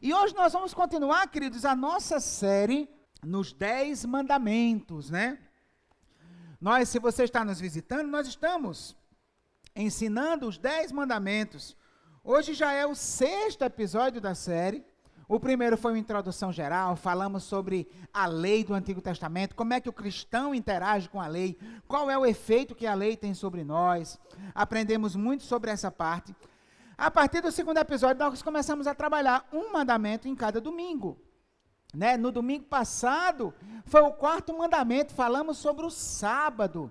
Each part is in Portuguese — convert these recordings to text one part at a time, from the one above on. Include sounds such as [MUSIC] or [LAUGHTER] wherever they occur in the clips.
E hoje nós vamos continuar, queridos, a nossa série nos Dez Mandamentos, né? Nós, se você está nos visitando, nós estamos ensinando os Dez Mandamentos. Hoje já é o sexto episódio da série. O primeiro foi uma introdução geral, falamos sobre a lei do Antigo Testamento, como é que o cristão interage com a lei, qual é o efeito que a lei tem sobre nós. Aprendemos muito sobre essa parte. A partir do segundo episódio, nós começamos a trabalhar um mandamento em cada domingo. Né? No domingo passado, foi o quarto mandamento, falamos sobre o sábado.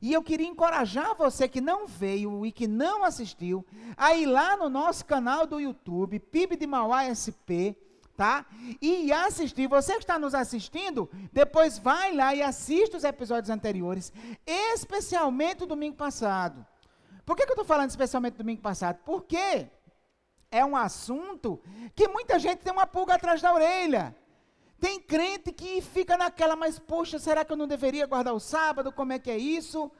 E eu queria encorajar você que não veio e que não assistiu a ir lá no nosso canal do YouTube, PIB de Mauá SP, tá? E assistir. Você que está nos assistindo, depois vai lá e assiste os episódios anteriores, especialmente o domingo passado. Por que, que eu estou falando especialmente do domingo passado? Porque é um assunto que muita gente tem uma pulga atrás da orelha. Tem crente que fica naquela, mas poxa, será que eu não deveria guardar o sábado? Como é que é isso?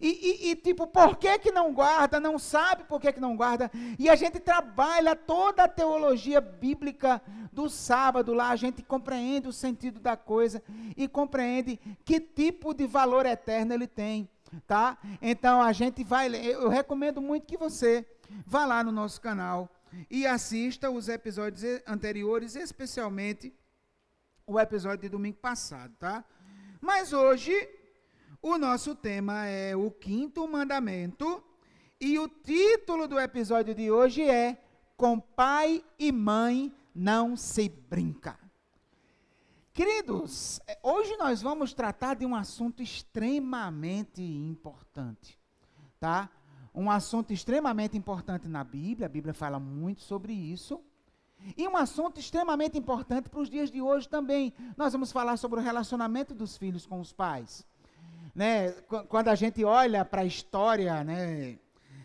E, e, e, tipo, por que que não guarda? Não sabe por que que não guarda? E a gente trabalha toda a teologia bíblica do sábado lá, a gente compreende o sentido da coisa e compreende que tipo de valor eterno ele tem, tá? Então a gente vai, eu recomendo muito que você vá lá no nosso canal e assista os episódios anteriores, especialmente o episódio de domingo passado, tá? Mas hoje o nosso tema é o quinto mandamento e o título do episódio de hoje é Com pai e mãe não se brinca. Queridos, é, hoje nós vamos tratar de um assunto extremamente importante, tá? Um assunto extremamente importante na Bíblia, a Bíblia fala muito sobre isso. E um assunto extremamente importante para os dias de hoje também. Nós vamos falar sobre o relacionamento dos filhos com os pais. Né? Quando a gente olha para a história né,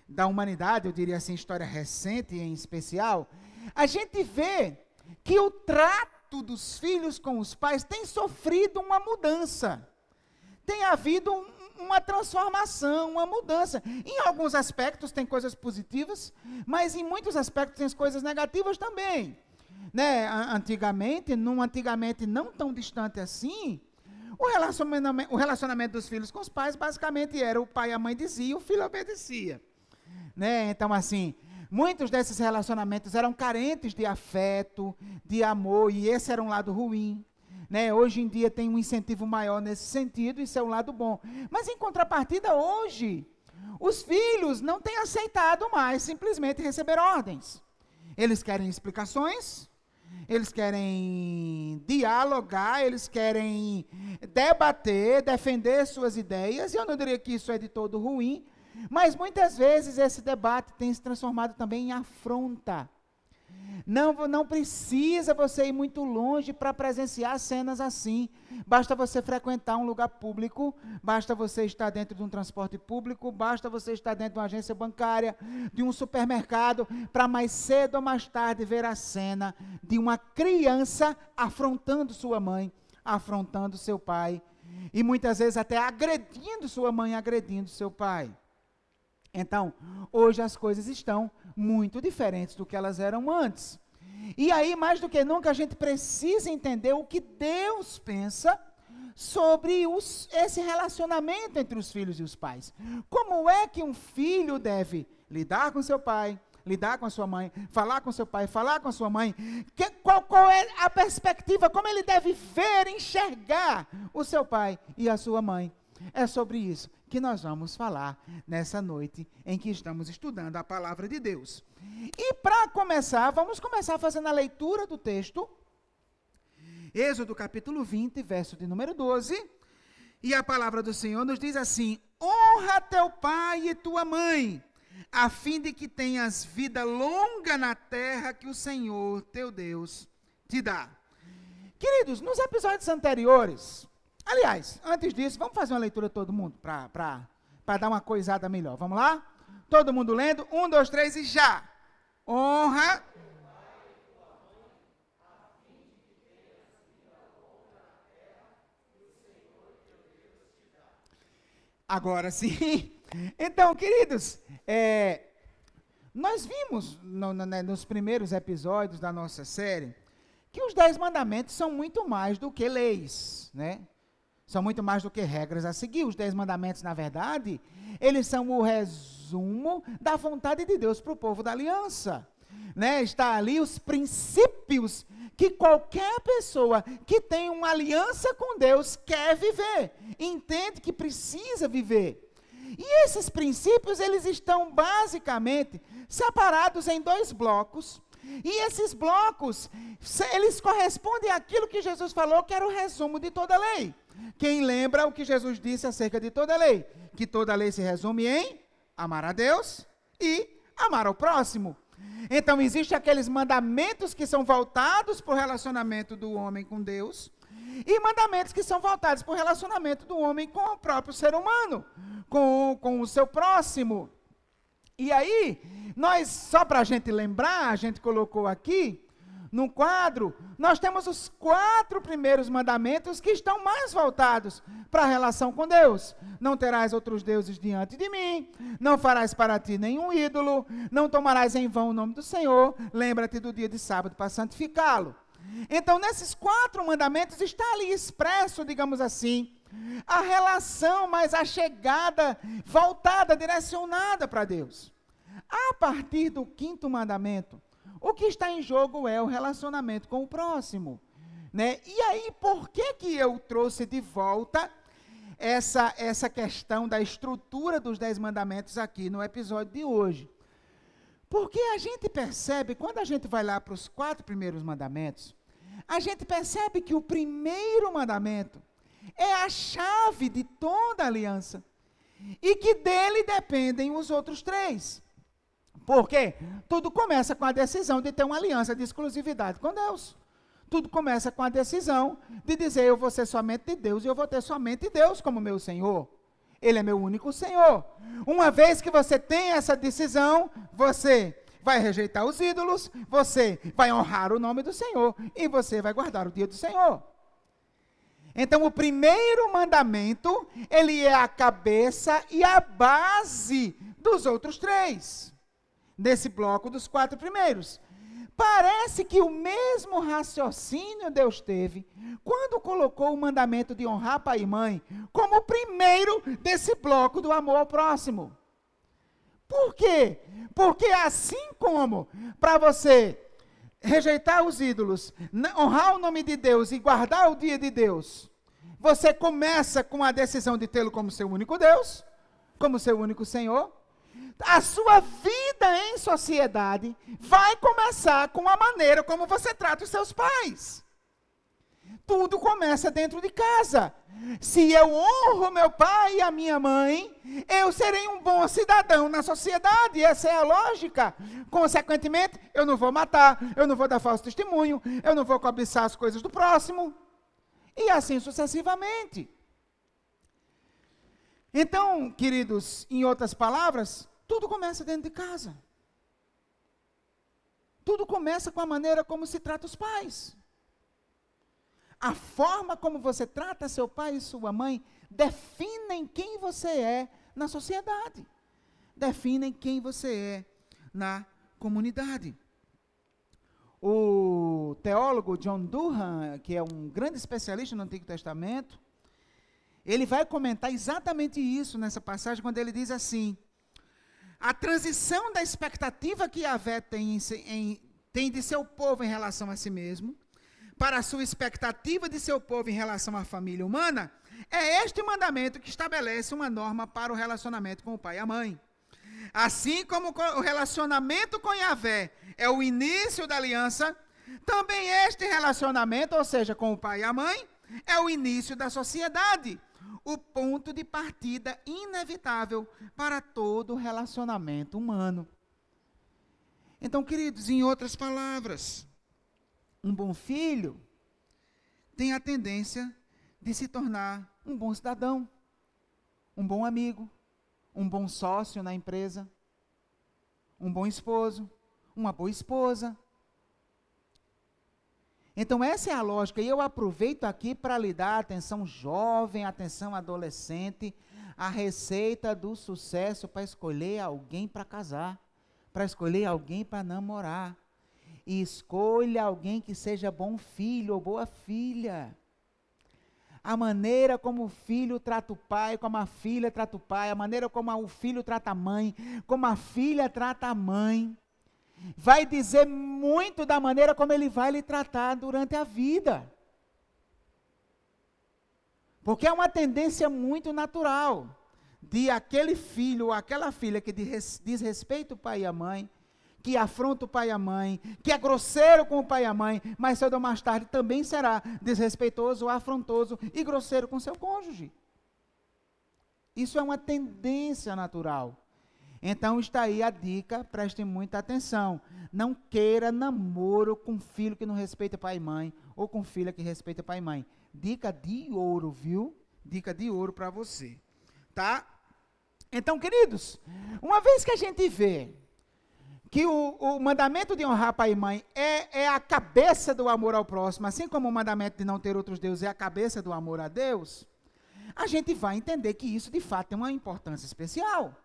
da humanidade, eu diria assim, história recente em especial, a gente vê que o trato dos filhos com os pais tem sofrido uma mudança. Tem havido um, uma transformação, uma mudança. Em alguns aspectos tem coisas positivas, mas em muitos aspectos tem coisas negativas também. Né? Antigamente, num antigamente não tão distante assim, o relacionamento, o relacionamento dos filhos com os pais basicamente era o pai e a mãe diziam, o filho obedecia. Né? Então, assim, muitos desses relacionamentos eram carentes de afeto, de amor, e esse era um lado ruim. Né? Hoje em dia tem um incentivo maior nesse sentido, isso é um lado bom. Mas em contrapartida, hoje, os filhos não têm aceitado mais simplesmente receber ordens. Eles querem explicações, eles querem dialogar, eles querem debater, defender suas ideias. E eu não diria que isso é de todo ruim, mas muitas vezes esse debate tem se transformado também em afronta não, não precisa você ir muito longe para presenciar cenas assim. Basta você frequentar um lugar público, basta você estar dentro de um transporte público, basta você estar dentro de uma agência bancária, de um supermercado, para mais cedo ou mais tarde ver a cena de uma criança afrontando sua mãe, afrontando seu pai, e muitas vezes até agredindo sua mãe, agredindo seu pai. Então, hoje as coisas estão muito diferentes do que elas eram antes. E aí, mais do que nunca, a gente precisa entender o que Deus pensa sobre os, esse relacionamento entre os filhos e os pais. Como é que um filho deve lidar com seu pai, lidar com a sua mãe, falar com seu pai, falar com a sua mãe? Que, qual, qual é a perspectiva, como ele deve ver, enxergar o seu pai e a sua mãe? É sobre isso que nós vamos falar nessa noite em que estamos estudando a palavra de Deus. E para começar, vamos começar fazendo a leitura do texto. Êxodo capítulo 20, verso de número 12. E a palavra do Senhor nos diz assim: Honra teu pai e tua mãe, a fim de que tenhas vida longa na terra que o Senhor teu Deus te dá. Queridos, nos episódios anteriores, Aliás, antes disso, vamos fazer uma leitura todo mundo, para dar uma coisada melhor. Vamos lá? Todo mundo lendo? Um, dois, três e já. Honra. Agora sim. [LAUGHS] Então, queridos, é, nós vimos no, no, né, nos primeiros episódios da nossa série que os dez mandamentos são muito mais do que leis, né? São muito mais do que regras a seguir. Os dez mandamentos, na verdade, eles são o resumo da vontade de Deus para o povo da aliança. Né? Está ali os princípios que qualquer pessoa que tem uma aliança com Deus quer viver, entende que precisa viver. E esses princípios, eles estão basicamente separados em dois blocos. E esses blocos, eles correspondem àquilo que Jesus falou que era o resumo de toda a lei. Quem lembra o que Jesus disse acerca de toda lei? Que toda lei se resume em amar a Deus e amar ao próximo. Então, existem aqueles mandamentos que são voltados para o relacionamento do homem com Deus, e mandamentos que são voltados para o relacionamento do homem com o próprio ser humano, com, com o seu próximo. E aí, nós, só para a gente lembrar, a gente colocou aqui, no quadro, nós temos os quatro primeiros mandamentos que estão mais voltados para a relação com Deus. Não terás outros deuses diante de mim, não farás para ti nenhum ídolo, não tomarás em vão o nome do Senhor, lembra-te do dia de sábado para santificá-lo. Então, nesses quatro mandamentos está ali expresso, digamos assim, a relação mais achegada, voltada, direcionada para Deus. A partir do quinto mandamento, o que está em jogo é o relacionamento com o próximo. Né? E aí, por que, que eu trouxe de volta essa, essa questão da estrutura dos Dez Mandamentos aqui no episódio de hoje? Porque a gente percebe, quando a gente vai lá para os quatro primeiros mandamentos, a gente percebe que o primeiro mandamento é a chave de toda a aliança e que dele dependem os outros três. Porque tudo começa com a decisão de ter uma aliança de exclusividade com Deus. Tudo começa com a decisão de dizer: eu vou ser somente de Deus e eu vou ter somente Deus como meu Senhor. Ele é meu único Senhor. Uma vez que você tem essa decisão, você vai rejeitar os ídolos, você vai honrar o nome do Senhor e você vai guardar o dia do Senhor. Então, o primeiro mandamento, ele é a cabeça e a base dos outros três desse bloco dos quatro primeiros. Parece que o mesmo raciocínio Deus teve quando colocou o mandamento de honrar pai e mãe como o primeiro desse bloco do amor ao próximo. Por quê? Porque assim como para você rejeitar os ídolos, honrar o nome de Deus e guardar o dia de Deus, você começa com a decisão de tê-lo como seu único Deus, como seu único Senhor a sua vida em sociedade vai começar com a maneira como você trata os seus pais. Tudo começa dentro de casa. Se eu honro meu pai e a minha mãe, eu serei um bom cidadão na sociedade. Essa é a lógica. Consequentemente, eu não vou matar, eu não vou dar falso testemunho, eu não vou cobiçar as coisas do próximo. E assim sucessivamente. Então, queridos, em outras palavras, tudo começa dentro de casa. Tudo começa com a maneira como se trata os pais. A forma como você trata seu pai e sua mãe definem quem você é na sociedade. Definem quem você é na comunidade. O teólogo John Durham, que é um grande especialista no Antigo Testamento, ele vai comentar exatamente isso nessa passagem, quando ele diz assim: a transição da expectativa que Yahvé tem, em, tem de seu povo em relação a si mesmo, para a sua expectativa de seu povo em relação à família humana, é este mandamento que estabelece uma norma para o relacionamento com o pai e a mãe. Assim como o relacionamento com Yahvé é o início da aliança, também este relacionamento, ou seja, com o pai e a mãe, é o início da sociedade o ponto de partida inevitável para todo relacionamento humano. Então, queridos, em outras palavras, um bom filho tem a tendência de se tornar um bom cidadão, um bom amigo, um bom sócio na empresa, um bom esposo, uma boa esposa, então, essa é a lógica. E eu aproveito aqui para lhe dar atenção jovem, atenção adolescente, a receita do sucesso para escolher alguém para casar, para escolher alguém para namorar. E escolha alguém que seja bom filho ou boa filha. A maneira como o filho trata o pai, como a filha trata o pai, a maneira como o filho trata a mãe, como a filha trata a mãe, vai dizer muito da maneira como ele vai lhe tratar durante a vida. Porque é uma tendência muito natural de aquele filho ou aquela filha que diz respeito ao pai e à mãe, que afronta o pai e a mãe, que é grosseiro com o pai e a mãe, mas cedo ou mais tarde também será desrespeitoso, afrontoso e grosseiro com seu cônjuge. Isso é uma tendência natural. Então está aí a dica, preste muita atenção. Não queira namoro com filho que não respeita pai e mãe, ou com filha que respeita pai e mãe. Dica de ouro, viu? Dica de ouro para você. Tá? Então, queridos, uma vez que a gente vê que o, o, mandamento de honrar pai e mãe é, é a cabeça do amor ao próximo, assim como o mandamento de não ter outros deuses é a cabeça do amor a Deus, a gente vai entender que isso de fato tem uma importância especial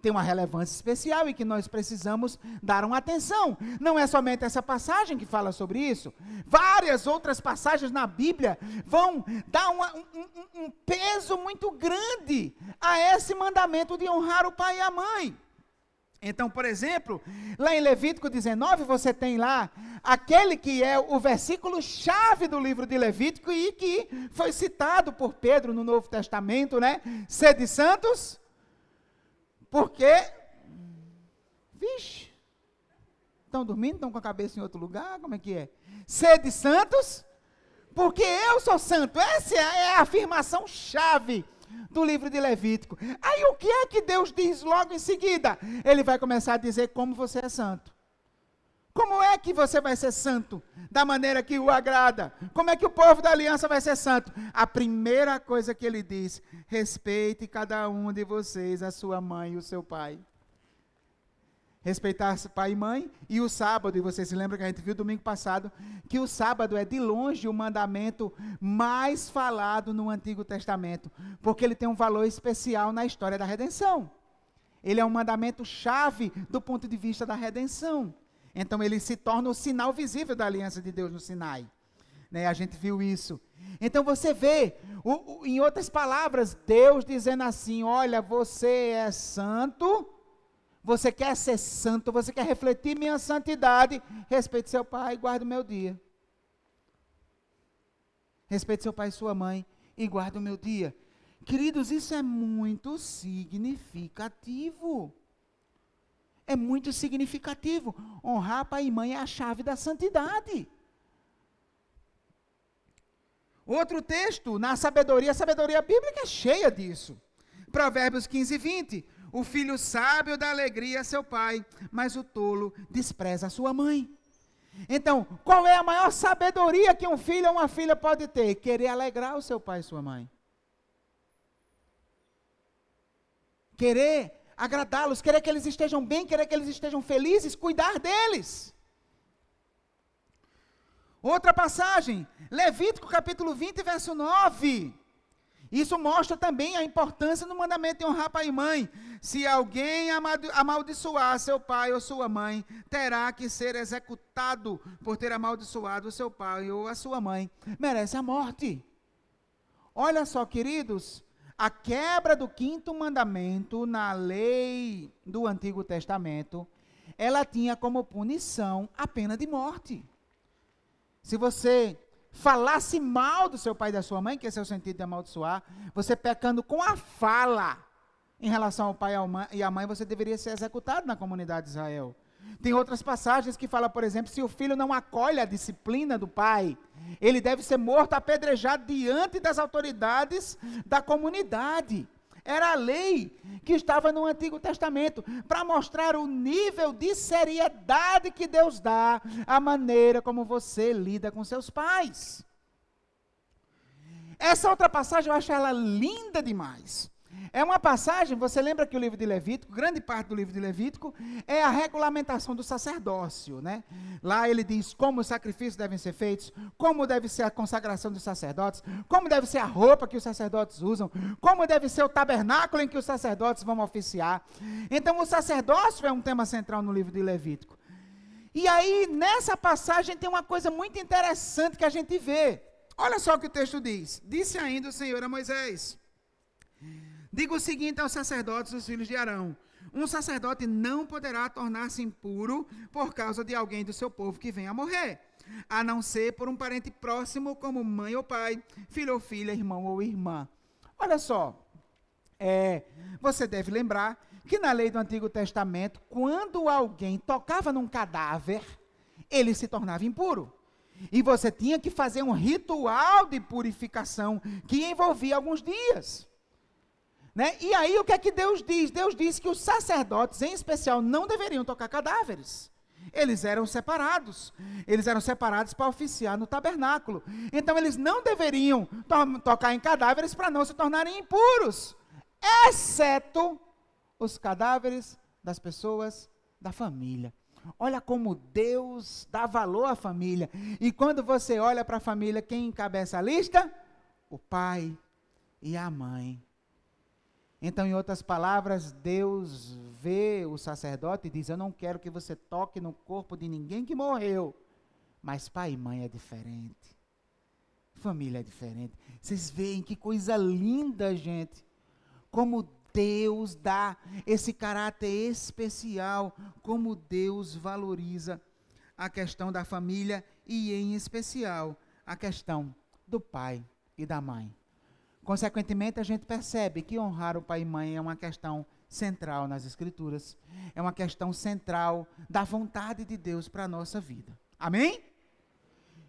tem uma relevância especial e que nós precisamos dar uma atenção. Não é somente essa passagem que fala sobre isso. Várias outras passagens na Bíblia vão dar uma, um, um peso muito grande a esse mandamento de honrar o pai e a mãe. Então, por exemplo, lá em Levítico 19, você tem lá aquele que é o versículo chave do livro de Levítico e que foi citado por Pedro no Novo Testamento, né? Sede santos, porque, vixe, estão dormindo, estão com a cabeça em outro lugar, como é que é? Sede santos, porque eu sou santo. Essa é a afirmação chave do livro de Levítico. Aí o que é que Deus diz logo em seguida? Ele vai começar a dizer como você é santo. Como é que você vai ser santo da maneira que o agrada? Como é que o povo da aliança vai ser santo? A primeira coisa que ele diz: respeite cada um de vocês, a sua mãe e o seu pai. Respeitar pai e mãe e o sábado, e você se lembra que a gente viu domingo passado que o sábado é de longe o mandamento mais falado no Antigo Testamento, porque ele tem um valor especial na história da redenção. Ele é um mandamento chave do ponto de vista da redenção. Então ele se torna o sinal visível da aliança de Deus no Sinai. Né? A gente viu isso. Então você vê, o, o, em outras palavras, Deus dizendo assim: olha, você é santo, você quer ser santo, você quer refletir minha santidade, respeite seu pai e guarde o meu dia. Respeite seu pai e sua mãe e guarde o meu dia. Queridos, isso é muito significativo é muito significativo. Honrar pai e mãe é a chave da santidade. Outro texto, na sabedoria, a sabedoria bíblica é cheia disso. Provérbios 15, 20. O filho sábio dá alegria a seu pai, mas o tolo despreza a sua mãe. Então, qual é a maior sabedoria que um filho ou uma filha pode ter? Querer alegrar o seu pai e sua mãe. Querer agradá-los, querer que eles estejam bem, querer que eles estejam felizes, cuidar deles. Outra passagem, Levítico capítulo 20, verso 9. Isso mostra também a importância do mandamento de honrar pai e mãe. Se alguém amaldiçoar seu pai ou sua mãe, terá que ser executado por ter amaldiçoado seu pai ou a sua mãe. Merece a morte. Olha só, queridos, a quebra do quinto mandamento na lei do Antigo Testamento, ela tinha como punição a pena de morte. Se você falasse mal do seu pai e da sua mãe, que esse é o sentido de amaldiçoar, você pecando com a fala em relação ao pai e à mãe, você deveria ser executado na comunidade de Israel. Tem outras passagens que falam, por exemplo, se o filho não acolhe a disciplina do pai, ele deve ser morto apedrejado diante das autoridades da comunidade. Era a lei que estava no Antigo Testamento para mostrar o nível de seriedade que Deus dá à maneira como você lida com seus pais. Essa outra passagem eu acho ela linda demais. É uma passagem, você lembra que o livro de Levítico, grande parte do livro de Levítico, é a regulamentação do sacerdócio, né? Lá ele diz como os sacrifícios devem ser feitos, como deve ser a consagração dos sacerdotes, como deve ser a roupa que os sacerdotes usam, como deve ser o tabernáculo em que os sacerdotes vão oficiar. Então, o sacerdócio é um tema central no livro de Levítico. E aí, nessa passagem, tem uma coisa muito interessante que a gente vê. Olha só o que o texto diz. Disse ainda o Senhor a Moisés. Diga o seguinte aos sacerdotes, os filhos de Arão: Um sacerdote não poderá tornar-se impuro por causa de alguém do seu povo que venha a morrer, a não ser por um parente próximo, como mãe ou pai, filho ou filha, irmão ou irmã. Olha só, é, você deve lembrar que na lei do Antigo Testamento, quando alguém tocava num cadáver, ele se tornava impuro. E você tinha que fazer um ritual de purificação que envolvia alguns dias. Né? E aí o que é que Deus diz? Deus diz que os sacerdotes, em especial, não deveriam tocar cadáveres. Eles eram separados. Eles eram separados para oficiar no tabernáculo. Então eles não deveriam to tocar em cadáveres para não se tornarem impuros, exceto os cadáveres das pessoas da família. Olha como Deus dá valor à família. E quando você olha para a família, quem encabeça a lista? O pai e a mãe. Então, em outras palavras, Deus vê o sacerdote e diz: Eu não quero que você toque no corpo de ninguém que morreu. Mas pai e mãe é diferente. Família é diferente. Vocês veem que coisa linda, gente. Como Deus dá esse caráter especial, como Deus valoriza a questão da família e, em especial, a questão do pai e da mãe. Consequentemente, a gente percebe que honrar o pai e mãe é uma questão central nas Escrituras, é uma questão central da vontade de Deus para a nossa vida. Amém?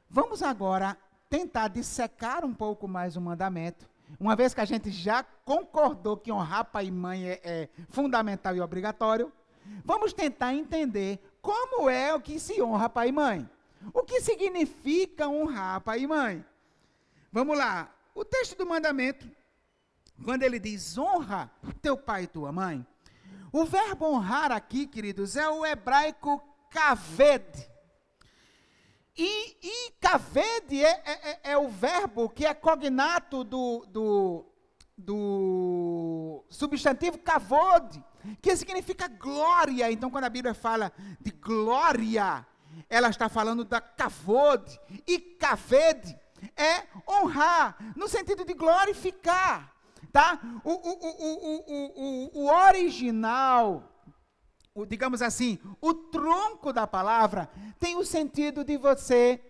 Vamos agora tentar dissecar um pouco mais o mandamento, uma vez que a gente já concordou que honrar pai e mãe é, é fundamental e obrigatório, vamos tentar entender como é o que se honra pai e mãe. O que significa honrar pai e mãe? Vamos lá, o texto do mandamento, quando ele diz honra teu pai e tua mãe, o verbo honrar aqui, queridos, é o hebraico kaved. E, e kaved é, é, é, é, o verbo que é cognato do, do, do substantivo kavod, que significa glória. Então, quando a Bíblia fala de glória, ela está falando da kavod. E kaved é honrar, no sentido de glorificar, tá? O, o, o, o, o original, o, digamos assim, o tronco da palavra tem o sentido de você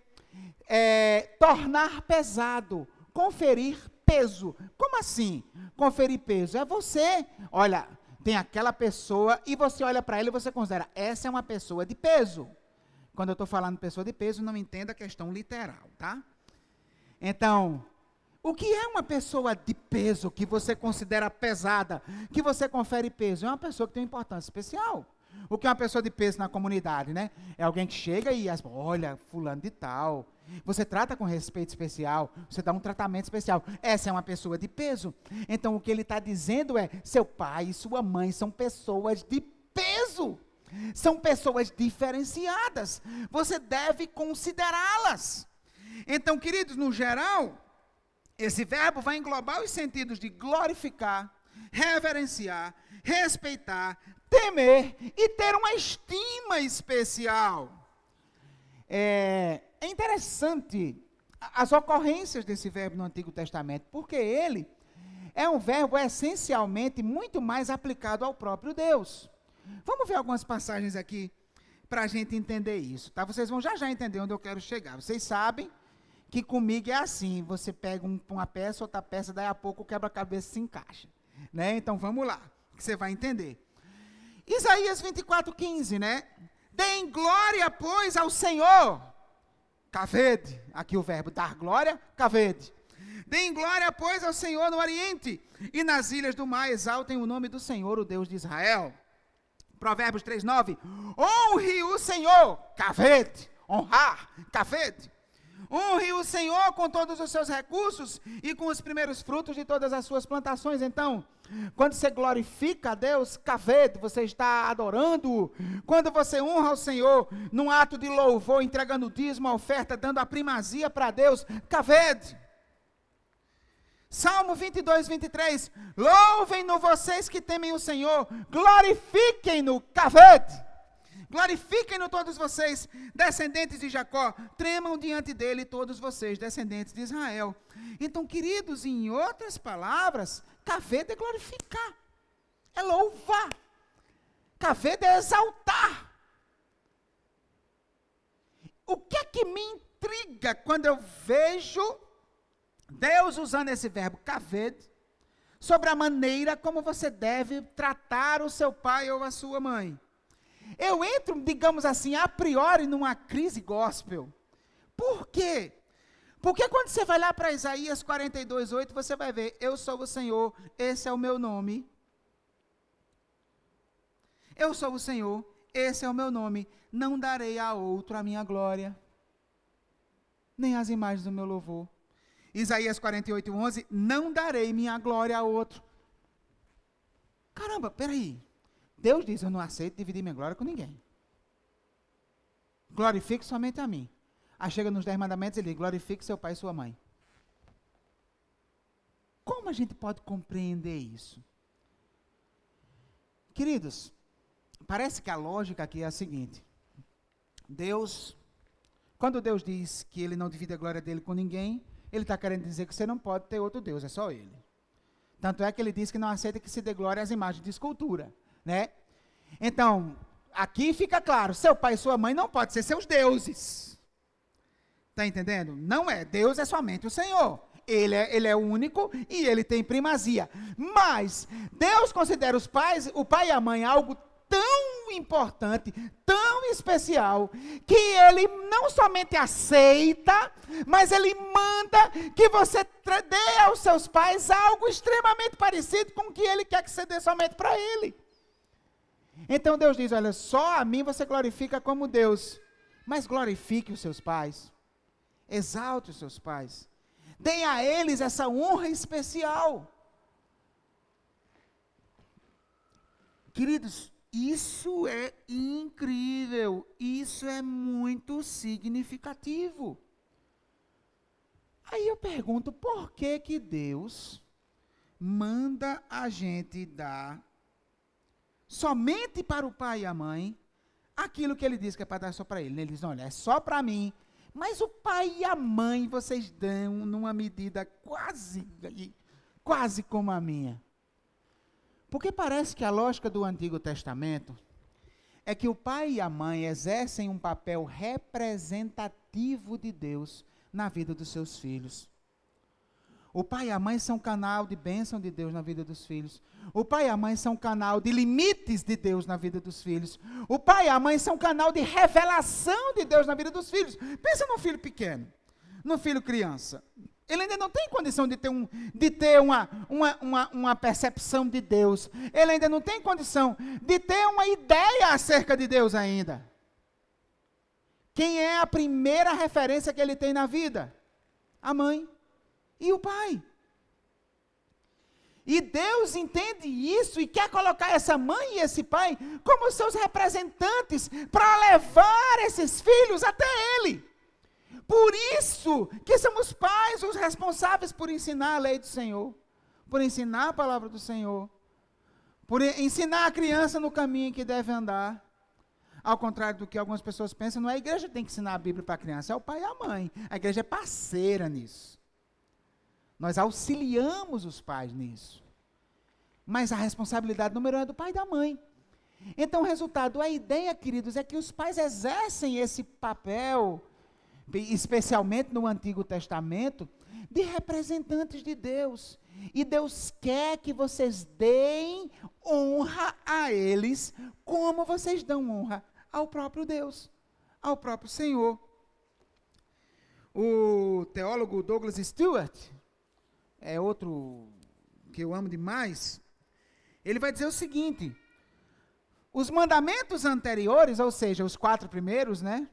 é, tornar pesado, conferir peso. Como assim? Conferir peso é você, olha, tem aquela pessoa e você olha para ela e você considera, essa é uma pessoa de peso. Quando eu estou falando pessoa de peso, não entenda a questão literal, tá? Então, o que é uma pessoa de peso que você considera pesada, que você confere peso? É uma pessoa que tem importância especial. O que é uma pessoa de peso na comunidade, né? É alguém que chega e, olha, fulano de tal. Você trata com respeito especial, você dá um tratamento especial. Essa é uma pessoa de peso. Então, o que ele está dizendo é: seu pai e sua mãe são pessoas de peso. São pessoas diferenciadas. Você deve considerá-las. Então, queridos, no geral, esse verbo vai englobar os sentidos de glorificar, reverenciar, respeitar, temer e ter uma estima especial. É, é interessante as ocorrências desse verbo no Antigo Testamento, porque ele é um verbo essencialmente muito mais aplicado ao próprio Deus. Vamos ver algumas passagens aqui para a gente entender isso, tá? Vocês vão já já entender onde eu quero chegar. Vocês sabem que comigo é assim, você pega um, uma peça, outra peça, daí a pouco o quebra-cabeça se encaixa. Né? Então vamos lá, que você vai entender. Isaías 24, 15, né? Deem glória, pois, ao Senhor. Cavede, aqui o verbo dar glória, cavede. Deem glória, pois, ao Senhor no Oriente, e nas ilhas do mar exaltem o nome do Senhor, o Deus de Israel. Provérbios 3, 9. Honre o Senhor, cavede, honrar, cavede Honre o Senhor com todos os seus recursos e com os primeiros frutos de todas as suas plantações. Então, quando você glorifica a Deus, caved, você está adorando. Quando você honra o Senhor num ato de louvor, entregando o dízimo, a oferta, dando a primazia para Deus, caved. Salmo 22, 23. Louvem-no vocês que temem o Senhor, glorifiquem-no, caved. Glorifiquem-no todos vocês, descendentes de Jacó, tremam diante dele todos vocês, descendentes de Israel. Então, queridos, em outras palavras, caveda é glorificar, é louvar, caveda é exaltar. O que é que me intriga quando eu vejo Deus usando esse verbo caved sobre a maneira como você deve tratar o seu pai ou a sua mãe? Eu entro, digamos assim, a priori numa crise gospel. Por quê? Porque quando você vai lá para Isaías 42, 8, você vai ver: Eu sou o Senhor, esse é o meu nome. Eu sou o Senhor, esse é o meu nome. Não darei a outro a minha glória, nem as imagens do meu louvor. Isaías 48, 11: Não darei minha glória a outro. Caramba, peraí. Deus diz: Eu não aceito dividir minha glória com ninguém. Glorifique somente a mim. Aí chega nos Dez Mandamentos e ele glorifique seu pai e sua mãe. Como a gente pode compreender isso? Queridos, parece que a lógica aqui é a seguinte: Deus, quando Deus diz que ele não divide a glória dele com ninguém, ele está querendo dizer que você não pode ter outro Deus, é só ele. Tanto é que ele diz que não aceita que se dê glória às imagens de escultura né? Então, aqui fica claro, seu pai e sua mãe não podem ser seus deuses. Está entendendo? Não é, Deus é somente o Senhor. Ele é, ele é único e ele tem primazia. Mas Deus considera os pais, o pai e a mãe algo tão importante, tão especial, que ele não somente aceita, mas ele manda que você dê aos seus pais algo extremamente parecido com o que ele quer que você dê somente para ele. Então Deus diz: Olha, só a mim você glorifica como Deus, mas glorifique os seus pais, exalte os seus pais, dê a eles essa honra especial. Queridos, isso é incrível, isso é muito significativo. Aí eu pergunto, por que que Deus manda a gente dar somente para o pai e a mãe aquilo que ele diz que é para dar só para ele. Ele diz: olha, é só para mim. Mas o pai e a mãe vocês dão numa medida quase, quase como a minha. Porque parece que a lógica do Antigo Testamento é que o pai e a mãe exercem um papel representativo de Deus na vida dos seus filhos. O pai e a mãe são canal de bênção de Deus na vida dos filhos. O pai e a mãe são canal de limites de Deus na vida dos filhos. O pai e a mãe são canal de revelação de Deus na vida dos filhos. Pensa num filho pequeno, num filho criança. Ele ainda não tem condição de ter, um, de ter uma, uma, uma, uma percepção de Deus. Ele ainda não tem condição de ter uma ideia acerca de Deus ainda. Quem é a primeira referência que ele tem na vida? A mãe e o pai. E Deus entende isso e quer colocar essa mãe e esse pai como seus representantes para levar esses filhos até Ele. Por isso que somos pais os responsáveis por ensinar a lei do Senhor, por ensinar a palavra do Senhor, por ensinar a criança no caminho que deve andar. Ao contrário do que algumas pessoas pensam, não é a igreja que tem que ensinar a Bíblia para a criança, é o pai e a mãe. A igreja é parceira nisso. Nós auxiliamos os pais nisso. Mas a responsabilidade número um é do pai e da mãe. Então, o resultado, a ideia, queridos, é que os pais exercem esse papel, especialmente no Antigo Testamento, de representantes de Deus. E Deus quer que vocês deem honra a eles, como vocês dão honra ao próprio Deus, ao próprio Senhor. O teólogo Douglas Stewart, é outro que eu amo demais, ele vai dizer o seguinte: os mandamentos anteriores, ou seja, os quatro primeiros, né?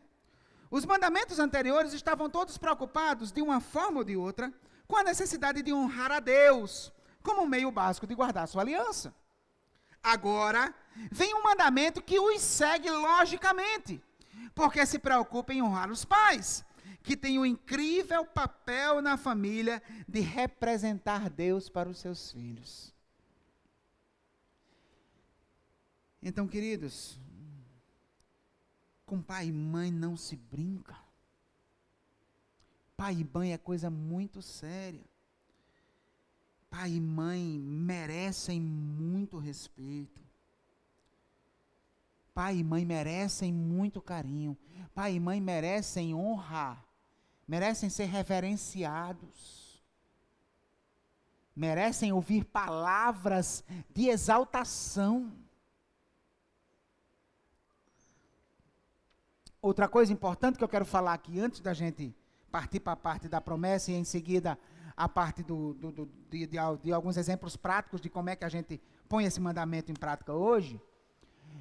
Os mandamentos anteriores estavam todos preocupados, de uma forma ou de outra, com a necessidade de honrar a Deus, como um meio básico de guardar sua aliança. Agora, vem um mandamento que os segue logicamente, porque se preocupa em honrar os pais, que têm o um incrível papel na família de representar Deus para os seus filhos. Então, queridos, com pai e mãe não se brinca. Pai e mãe é coisa muito séria. Pai e mãe merecem muito respeito. Pai e mãe merecem muito carinho. Pai e mãe merecem honra. Merecem ser reverenciados. Merecem ouvir palavras de exaltação. Outra coisa importante que eu quero falar aqui, antes da gente partir para a parte da promessa e em seguida a parte do, do, do de, de, de, alguns exemplos práticos de como é que a gente põe esse mandamento em prática hoje.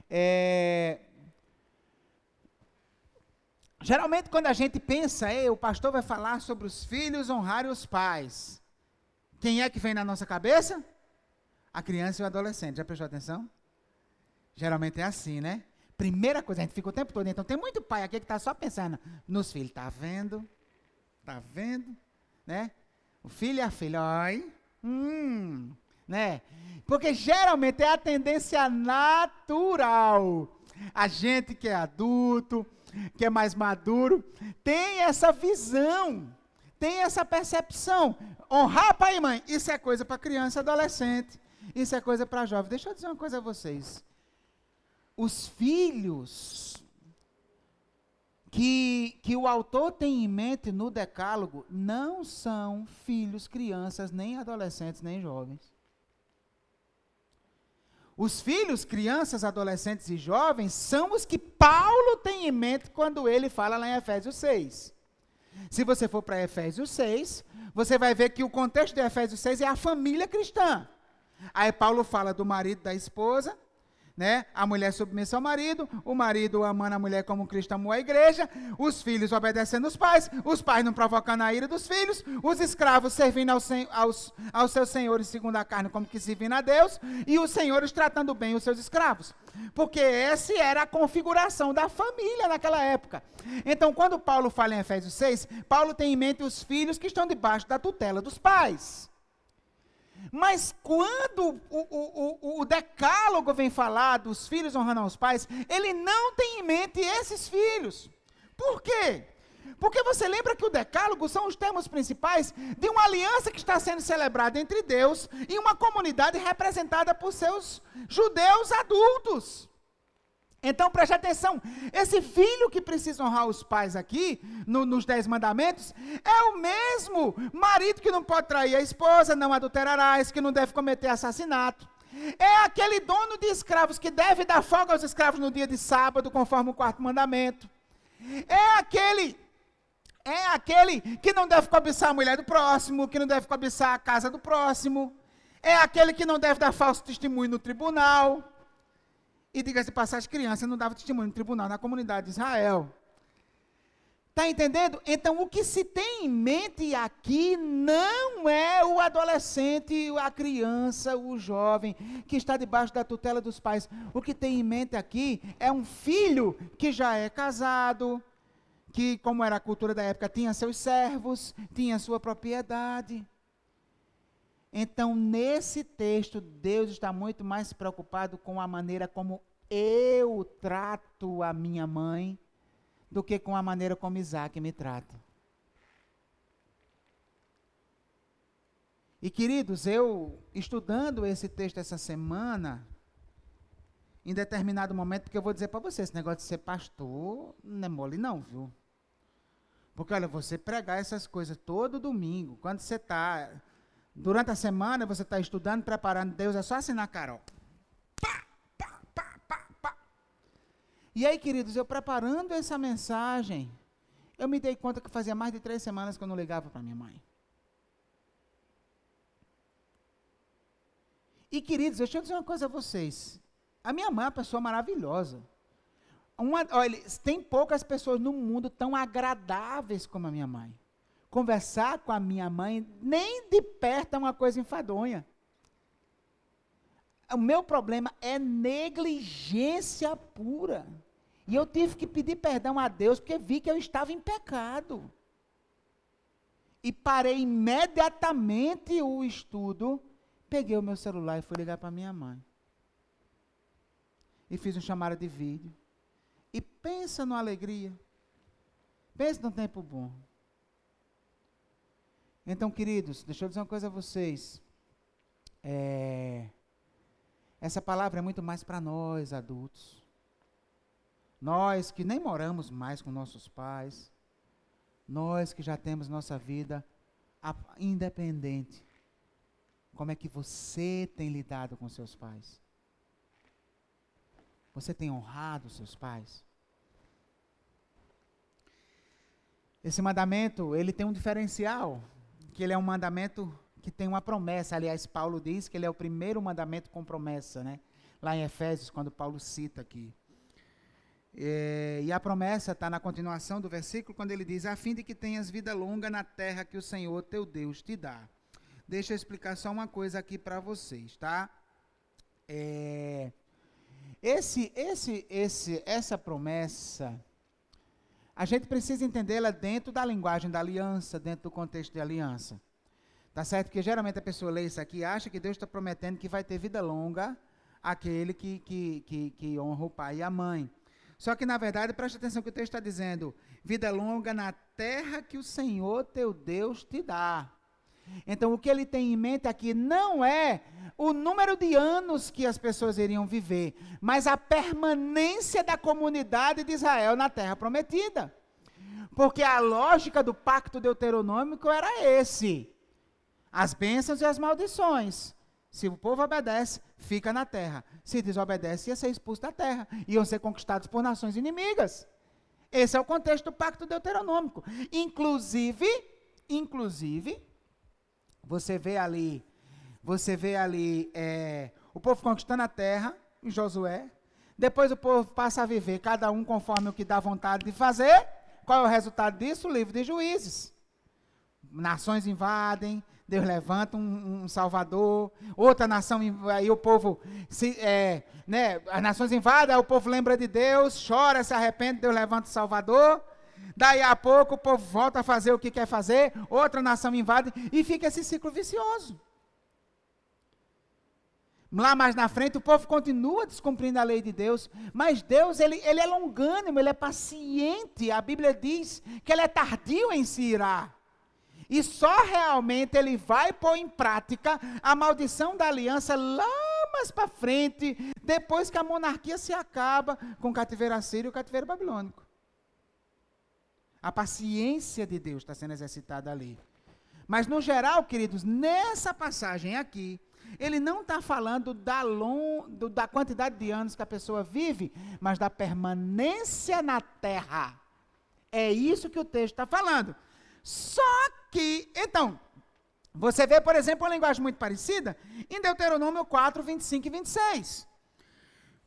É, geralmente, quando a gente pensa, o pastor vai falar sobre os filhos honrarem os pais. Quem é que vem na nossa cabeça? A criança e o adolescente. Já prestou atenção? Geralmente é assim, né? Primeira coisa, a gente fica o tempo todo. Então, tem muito pai aqui que está só pensando nos filhos. Está vendo? Está vendo? Né? O filho e a filha, ai, hum, né? Porque geralmente é a tendência natural. A gente que é adulto, que é mais maduro, tem essa visão, tem essa percepção. Honrar pai e mãe, isso é coisa para criança e adolescente. Isso é coisa para jovem. Deixa eu dizer uma coisa a vocês os filhos que, que o autor tem em mente no Decálogo não são filhos, crianças, nem adolescentes, nem jovens. Os filhos, crianças, adolescentes e jovens são os que Paulo tem em mente quando ele fala lá em Efésios 6. Se você for para Efésios 6, você vai ver que o contexto de Efésios 6 é a família cristã. Aí Paulo fala do marido da esposa, né? A mulher submissa ao marido, o marido amando a mulher como Cristo amou a igreja, os filhos obedecendo os pais, os pais não provocando a ira dos filhos, os escravos servindo aos, aos, aos seus senhores segundo a carne como que servindo a Deus, e os senhores tratando bem os seus escravos. Porque essa era a configuração da família naquela época. Então, quando Paulo fala em Efésios 6, Paulo tem em mente os filhos que estão debaixo da tutela dos pais. Mas quando o, o, o, decálogo vem falar dos filhos honrando aos pais, ele não tem em mente esses filhos. Por quê? Porque você lembra que o decálogo são os termos principais de uma aliança que está sendo celebrada entre Deus e uma comunidade representada por seus judeus adultos. Então preste atenção: esse filho que precisa honrar os pais aqui, no, nos Dez Mandamentos, é o mesmo marido que não pode trair a esposa, não adulterarás, que não deve cometer assassinato. É aquele dono de escravos que deve dar folga aos escravos no dia de sábado, conforme o quarto mandamento. É aquele é aquele que não deve cobiçar a mulher do próximo, que não deve cobiçar a casa do próximo. É aquele que não deve dar falso testemunho no tribunal. E diga-se passagem, criança não dava testemunho no tribunal na comunidade de Israel. Está entendendo? Então, o que se tem em mente aqui não é o adolescente, a criança, o jovem que está debaixo da tutela dos pais. O que tem em mente aqui é um filho que já é casado, que, como era a cultura da época, tinha seus servos, tinha sua propriedade. Então, nesse texto, Deus está muito mais preocupado com a maneira como eu trato a minha mãe do que com a maneira como Isaac me trata. E queridos, eu estudando esse texto essa semana, em determinado momento, porque eu vou dizer para você, esse negócio de ser pastor não é mole não, viu? Porque olha, você pregar essas coisas todo domingo, quando você está Durante a semana você está estudando, preparando Deus, é só assinar Carol. Pá, pá, pá, pá, pá. E aí, queridos, eu preparando essa mensagem, eu me dei conta que fazia mais de três semanas que eu não ligava para minha mãe. E, queridos, deixa eu dizer uma coisa a vocês. A minha mãe é uma pessoa maravilhosa. uma, olha, tem poucas pessoas no mundo tão agradáveis como a minha mãe. Conversar com a minha mãe, nem de perto é uma coisa enfadonha. O meu problema é negligência pura. E eu tive que pedir perdão a Deus porque vi que eu estava em pecado. E parei imediatamente o estudo, peguei o meu celular e fui ligar para minha mãe. E fiz um chamada de vídeo. E pensa numa alegria. Pensa num tempo bom. Então, queridos, deixa eu dizer uma coisa a vocês. É, essa palavra é muito mais para nós, adultos. Nós que nem moramos mais com nossos pais. Nós que já temos nossa vida independente. Como é que você tem lidado com seus pais? Você tem honrado seus pais? Esse mandamento, ele tem um diferencial, que ele é um mandamento que tem uma promessa. Aliás, Paulo diz que ele é o primeiro mandamento com promessa, né? Lá em Efésios, quando Paulo cita aqui. É, e a promessa está na continuação do versículo, quando ele diz: a fim de que tenhas vida longa na terra que o Senhor teu Deus te dá. Deixa eu explicar só uma coisa aqui para vocês, tá? É, esse, esse, esse, essa promessa a gente precisa entendê-la dentro da linguagem da aliança, dentro do contexto de aliança. Tá certo? Porque geralmente a pessoa lê isso aqui e acha que Deus está prometendo que vai ter vida longa aquele que, que, que, que honra o pai e a mãe. Só que, na verdade, preste atenção que o texto está dizendo: vida longa na terra que o Senhor teu Deus te dá. Então, o que ele tem em mente aqui não é o número de anos que as pessoas iriam viver, mas a permanência da comunidade de Israel na terra prometida. Porque a lógica do pacto deuteronômico era esse: as bênçãos e as maldições. Se o povo obedece, fica na terra. Se desobedece, ia ser expulso da terra. Iam ser conquistados por nações inimigas. Esse é o contexto do pacto deuteronômico. Inclusive, inclusive, você vê ali, você vê ali é, o povo conquistando a terra, em Josué. Depois o povo passa a viver, cada um conforme o que dá vontade de fazer. Qual é o resultado disso? O livro de juízes. Nações invadem, Deus levanta um, um, Salvador, outra nação, aí o povo, se, é, né, as nações invadem, aí o povo lembra de Deus, chora, se arrepende, Deus levanta o Salvador. Daí a pouco o povo volta a fazer o que quer fazer, outra nação invade e fica esse ciclo vicioso. Lá mais na frente o povo continua descumprindo a lei de Deus, mas Deus ele, ele é longânimo, ele é paciente. A Bíblia diz que ele é tardio em se irar. E só realmente ele vai pôr em prática a maldição da aliança lá mais para frente, depois que a monarquia se acaba com o cativeiro assírio e o cativeiro babilônico. A paciência de Deus está sendo exercitada ali. Mas, no geral, queridos, nessa passagem aqui, ele não está falando da, long, do, da quantidade de anos que a pessoa vive, mas da permanência na terra. É isso que o texto está falando. Só que, então, você vê, por exemplo, uma linguagem muito parecida em Deuteronômio 4, 25 e 26.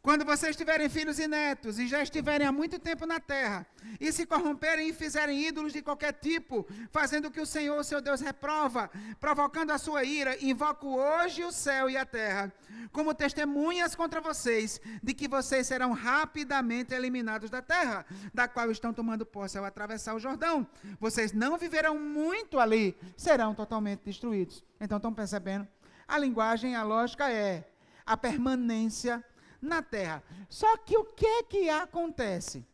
Quando vocês tiverem filhos e netos e já estiverem há muito tempo na terra e se corromperem e fizerem ídolos de qualquer tipo, fazendo o que o Senhor, seu Deus, reprova, provocando a sua ira, invoco hoje o céu e a terra como testemunhas contra vocês de que vocês serão rapidamente eliminados da terra, da qual estão tomando posse ao atravessar o Jordão. Vocês não viverão muito ali, serão totalmente destruídos. Então estão percebendo? A linguagem, a lógica é a permanência na terra. Só que o que que acontece?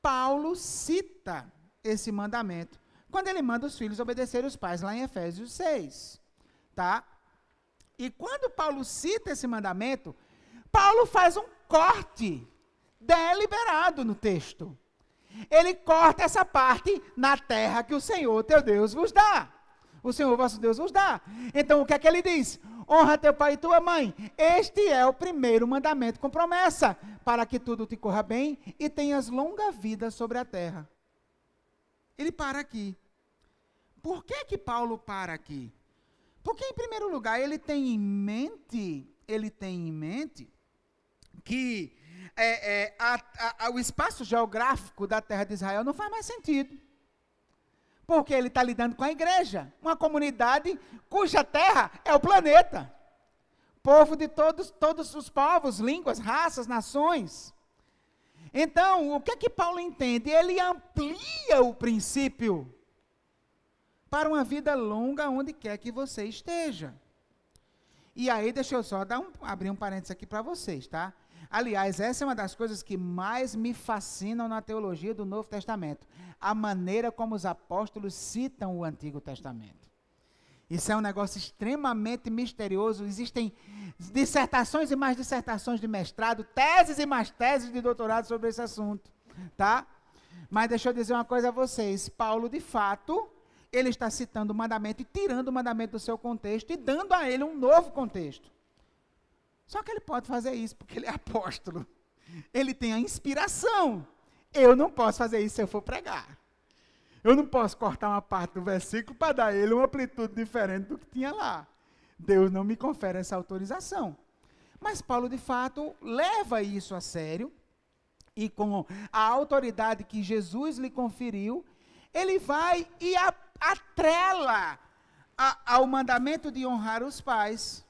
Paulo cita esse mandamento quando ele manda os filhos obedecer os pais lá em Efésios 6, tá? E quando Paulo cita esse mandamento, Paulo faz um corte deliberado no texto. Ele corta essa parte na terra que o Senhor teu Deus vos dá. O Senhor vosso Deus vos dá. Então o que é que ele diz? Honra teu pai e tua mãe. Este é o primeiro mandamento com promessa, para que tudo te corra bem e tenhas longa vida sobre a terra. Ele para aqui. Por que que Paulo para aqui? Porque em primeiro lugar, ele tem em mente, ele tem em mente que é, é, a, a, o espaço geográfico da terra de Israel não faz mais sentido. Porque ele está lidando com a igreja, uma comunidade cuja terra é o planeta. Povo de todos, todos os povos, línguas, raças, nações. Então, o que é que Paulo entende? Ele amplia o princípio para uma vida longa onde quer que você esteja. E aí, deixa eu só um, abrir um parênteses aqui para vocês, tá? Aliás, essa é uma das coisas que mais me fascinam na teologia do Novo Testamento. A maneira como os apóstolos citam o Antigo Testamento. Isso é um negócio extremamente misterioso. Existem dissertações e mais dissertações de mestrado, teses e mais teses de doutorado sobre esse assunto, tá? Mas deixa eu dizer uma coisa a vocês. Paulo, de fato, ele está citando o mandamento e tirando o mandamento do seu contexto e dando a ele um novo contexto. Só que ele pode fazer isso porque ele é apóstolo. Ele tem a inspiração. Eu não posso fazer isso se eu for pregar. Eu não posso cortar uma parte do versículo para dar ele uma amplitude diferente do que tinha lá. Deus não me confere essa autorização. Mas Paulo, de fato, leva isso a sério e com a autoridade que Jesus lhe conferiu, ele vai e atrela ao mandamento de honrar os pais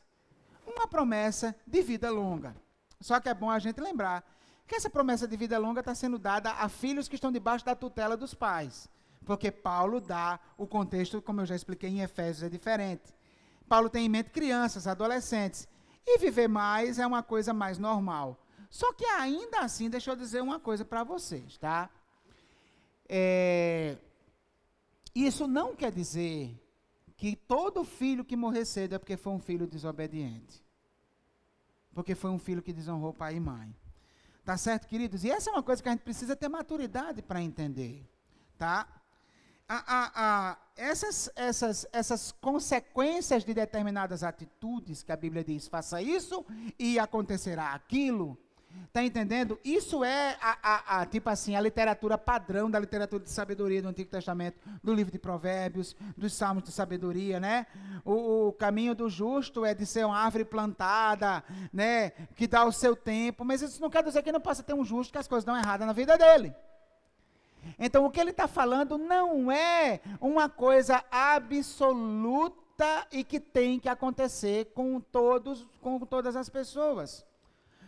uma promessa de vida longa. Só que é bom a gente lembrar que essa promessa de vida longa está sendo dada a filhos que estão debaixo da tutela dos pais. Porque Paulo dá o contexto, como eu já expliquei em Efésios, é diferente. Paulo tem em mente crianças, adolescentes. E viver mais é uma coisa mais normal. Só que ainda assim, deixa eu dizer uma coisa para vocês, tá? É, isso não quer dizer que todo filho que morrer cedo é porque foi um filho desobediente. Porque foi um filho que desonrou pai e mãe. Tá certo, queridos? E essa é uma coisa que a gente precisa ter maturidade para entender. Tá? A, a, a, essas, essas, essas consequências de determinadas atitudes que a Bíblia diz, faça isso e acontecerá aquilo, Está entendendo? Isso é a, a, a, tipo assim, a literatura padrão da literatura de sabedoria do Antigo Testamento, do livro de Provérbios, dos Salmos de sabedoria, né? O, o, caminho do justo é de ser uma árvore plantada, né? Que dá o seu tempo, mas isso não quer dizer que não possa ter um justo que as coisas dão errada na vida dele. Então, o que ele está falando não é uma coisa absoluta e que tem que acontecer com todos, com todas as pessoas.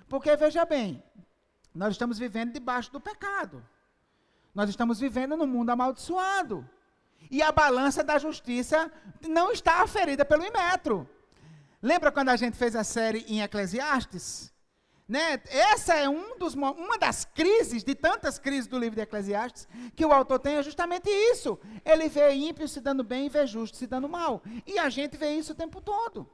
Porque veja bem, nós estamos vivendo debaixo do pecado. Nós estamos vivendo num mundo amaldiçoado. E a balança da justiça não está aferida pelo Imetro. Lembra quando a gente fez a série em Eclesiastes? Né? Essa é um dos, uma das crises, de tantas crises do livro de Eclesiastes, que o autor tem é justamente isso. Ele vê ímpio se dando bem e vê justo se dando mal. E a gente vê isso o tempo todo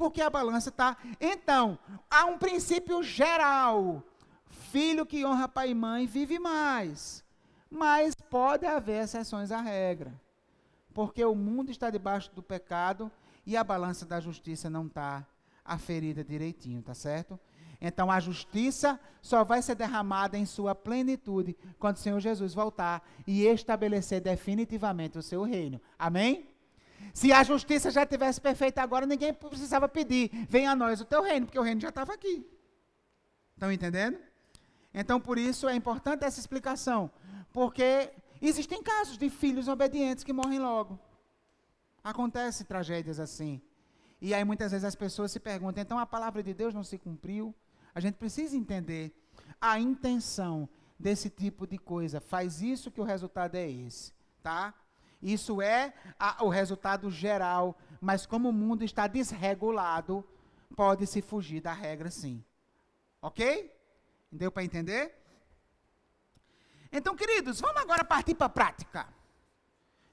porque a balança está. Então, há um princípio geral: filho que honra pai e mãe vive mais. Mas pode haver exceções à regra, porque o mundo está debaixo do pecado e a balança da justiça não está aferida direitinho, tá certo? Então a justiça só vai ser derramada em sua plenitude quando o Senhor Jesus voltar e estabelecer definitivamente o seu reino. Amém? Se a justiça já tivesse perfeita agora, ninguém precisava pedir, venha a nós o teu reino, porque o reino já estava aqui. Estão entendendo? Então, por isso é importante essa explicação, porque existem casos de filhos obedientes que morrem logo. Acontecem tragédias assim. E aí muitas vezes as pessoas se perguntam, então a palavra de Deus não se cumpriu? A gente precisa entender a intenção desse tipo de coisa. Faz isso que o resultado é esse, tá? Isso é a, o resultado geral, mas como o mundo está desregulado, pode-se fugir da regra sim. Ok? Deu para entender? Então, queridos, vamos agora partir para a prática.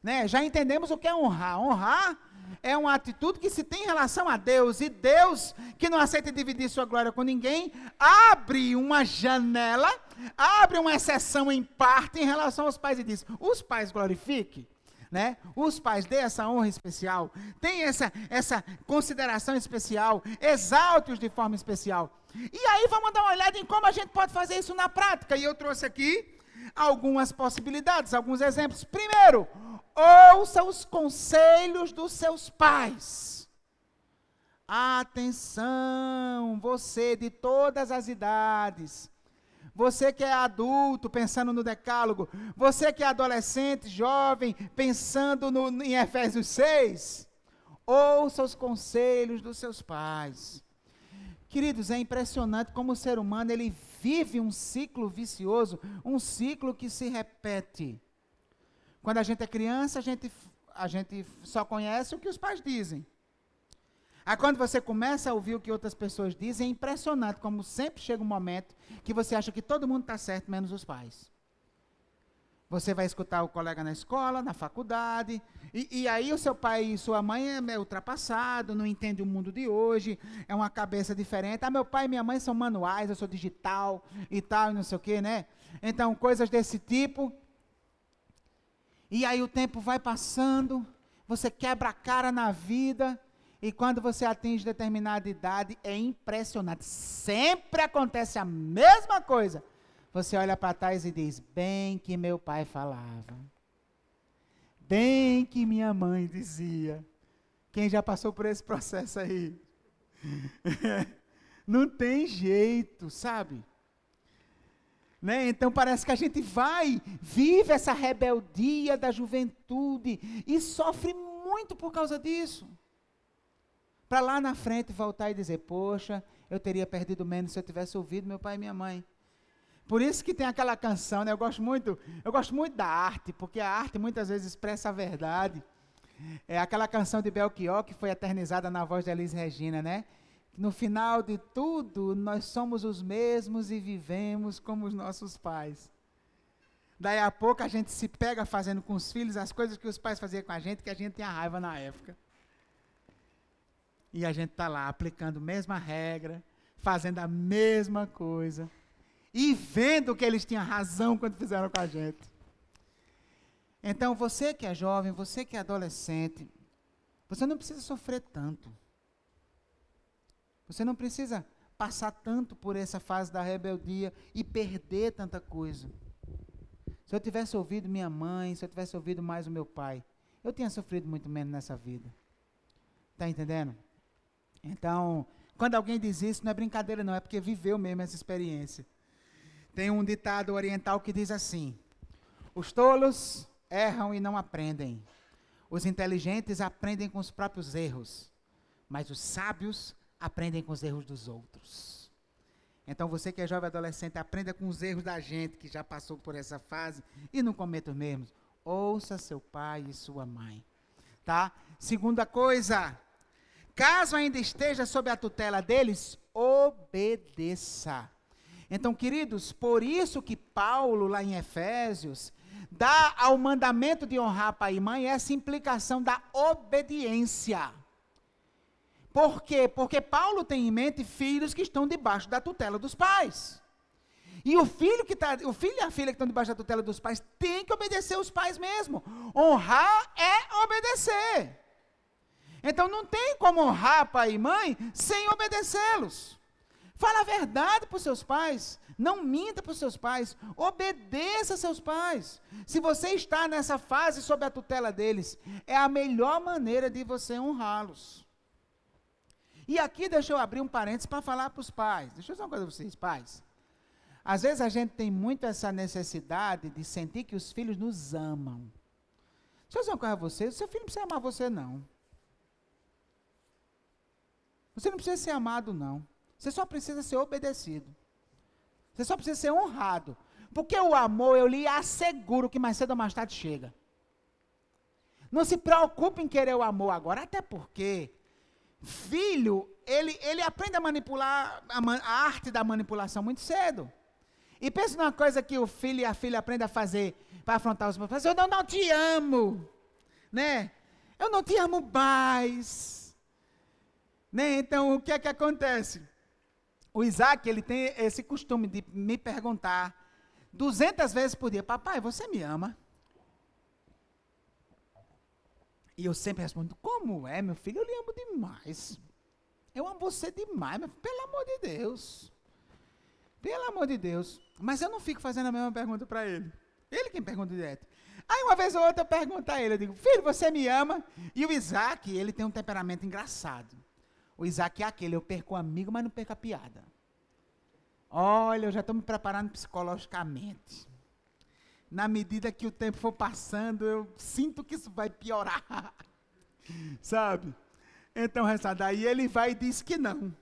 Né? Já entendemos o que é honrar. Honrar é uma atitude que se tem em relação a Deus, e Deus, que não aceita dividir sua glória com ninguém, abre uma janela, abre uma exceção em parte em relação aos pais e diz: os pais glorifiquem né? Os pais dê essa honra especial, tem essa, essa consideração especial, exalte-os de forma especial. E aí vamos dar uma olhada em como a gente pode fazer isso na prática. E eu trouxe aqui algumas possibilidades, alguns exemplos. Primeiro, ouça os conselhos dos seus pais. Atenção, você de todas as idades. Você que é adulto, pensando no decálogo. Você que é adolescente, jovem, pensando no, em Efésios 6. Ouça os conselhos dos seus pais. Queridos, é impressionante como o ser humano ele vive um ciclo vicioso, um ciclo que se repete. Quando a gente é criança, a gente, a gente só conhece o que os pais dizem. Aí quando você começa a ouvir o que outras pessoas dizem, é impressionante como sempre chega um momento que você acha que todo mundo está certo, menos os pais. Você vai escutar o colega na escola, na faculdade, e, e, aí o seu pai e sua mãe é ultrapassado, não entende o mundo de hoje, é uma cabeça diferente. Ah, meu pai e minha mãe são manuais, eu sou digital e tal, e não sei o quê, né? Então, coisas desse tipo. E aí o tempo vai passando, você quebra a cara na vida, e quando você atinge determinada idade, é impressionante. Sempre acontece a mesma coisa. Você olha para trás e diz: Bem que meu pai falava. Bem que minha mãe dizia. Quem já passou por esse processo aí? [LAUGHS] Não tem jeito, sabe? Né? Então parece que a gente vai, vive essa rebeldia da juventude e sofre muito por causa disso para lá na frente voltar e dizer: Poxa, eu teria perdido menos se eu tivesse ouvido meu pai e minha mãe. Por isso que tem aquela canção, né? Eu gosto muito, eu gosto muito da arte, porque a arte muitas vezes expressa a verdade. É aquela canção de Belchior que foi eternizada na voz de Elis Regina, né? No final de tudo, nós somos os mesmos e vivemos como os nossos pais. Daí a pouco a gente se pega fazendo com os filhos as coisas que os pais faziam com a gente, que a gente tinha raiva na época. E a gente está lá aplicando a mesma regra, fazendo a mesma coisa. E vendo que eles tinham razão quando fizeram com a gente. Então, você que é jovem, você que é adolescente, você não precisa sofrer tanto. Você não precisa passar tanto por essa fase da rebeldia e perder tanta coisa. Se eu tivesse ouvido minha mãe, se eu tivesse ouvido mais o meu pai, eu tinha sofrido muito menos nessa vida. Está entendendo? Então, quando alguém diz isso, não é brincadeira, não, é porque viveu mesmo essa experiência. Tem um ditado oriental que diz assim: Os tolos erram e não aprendem. Os inteligentes aprendem com os próprios erros, mas os sábios aprendem com os erros dos outros. Então, você que é jovem adolescente, aprenda com os erros da gente que já passou por essa fase e não cometa os mesmos. Ouça seu pai e sua mãe. Tá? Segunda coisa, Caso ainda esteja sob a tutela deles, obedeça. Então, queridos, por isso que Paulo, lá em Efésios, dá ao mandamento de honrar pai e mãe essa implicação da obediência. Por quê? Porque Paulo tem em mente filhos que estão debaixo da tutela dos pais. E o filho que tá, o filho e a filha que estão debaixo da tutela dos pais tem que obedecer os pais mesmo. Honrar é obedecer. Então não tem como honrar pai e mãe sem obedecê-los. Fala a verdade para os seus pais. Não minta para os seus pais. Obedeça a seus pais. Se você está nessa fase sob a tutela deles, é a melhor maneira de você honrá-los. E aqui deixa eu abrir um parênteses para falar para os pais. Deixa eu dizer uma coisa para vocês, pais. Às vezes a gente tem muito essa necessidade de sentir que os filhos nos amam. Deixa eu dizer uma coisa para vocês, o seu filho não precisa amar você, não. Você não precisa ser amado, não. Você só precisa ser obedecido. Você só precisa ser honrado. Porque o amor, eu lhe asseguro que mais cedo ou mais tarde chega. Não se preocupe em querer o amor agora, até porque filho, ele, ele aprende a manipular a, a arte da manipulação muito cedo. E pense numa coisa que o filho e a filha aprendem a fazer para afrontar os meus Eu não, não te amo. Né? Eu não te amo mais. Né? Então, o que é que acontece? O Isaac, ele tem esse costume de me perguntar 200 vezes por dia, papai, você me ama? E eu sempre respondo, como é, meu filho? Eu lhe amo demais. Eu amo você demais, meu filho, pelo amor de Deus. Pelo amor de Deus. Mas eu não fico fazendo a mesma pergunta para ele. Ele quem pergunta direto. Aí uma vez ou outra eu pergunto a ele, eu digo, filho, você me ama? E o Isaac, ele tem um temperamento engraçado. O Isaac é aquele, eu perco o amigo, mas não perco a piada. Olha, eu já estou me preparando psicologicamente. Na medida que o tempo for passando, eu sinto que isso vai piorar. [LAUGHS] Sabe? Então, essa daí ele vai e diz que não.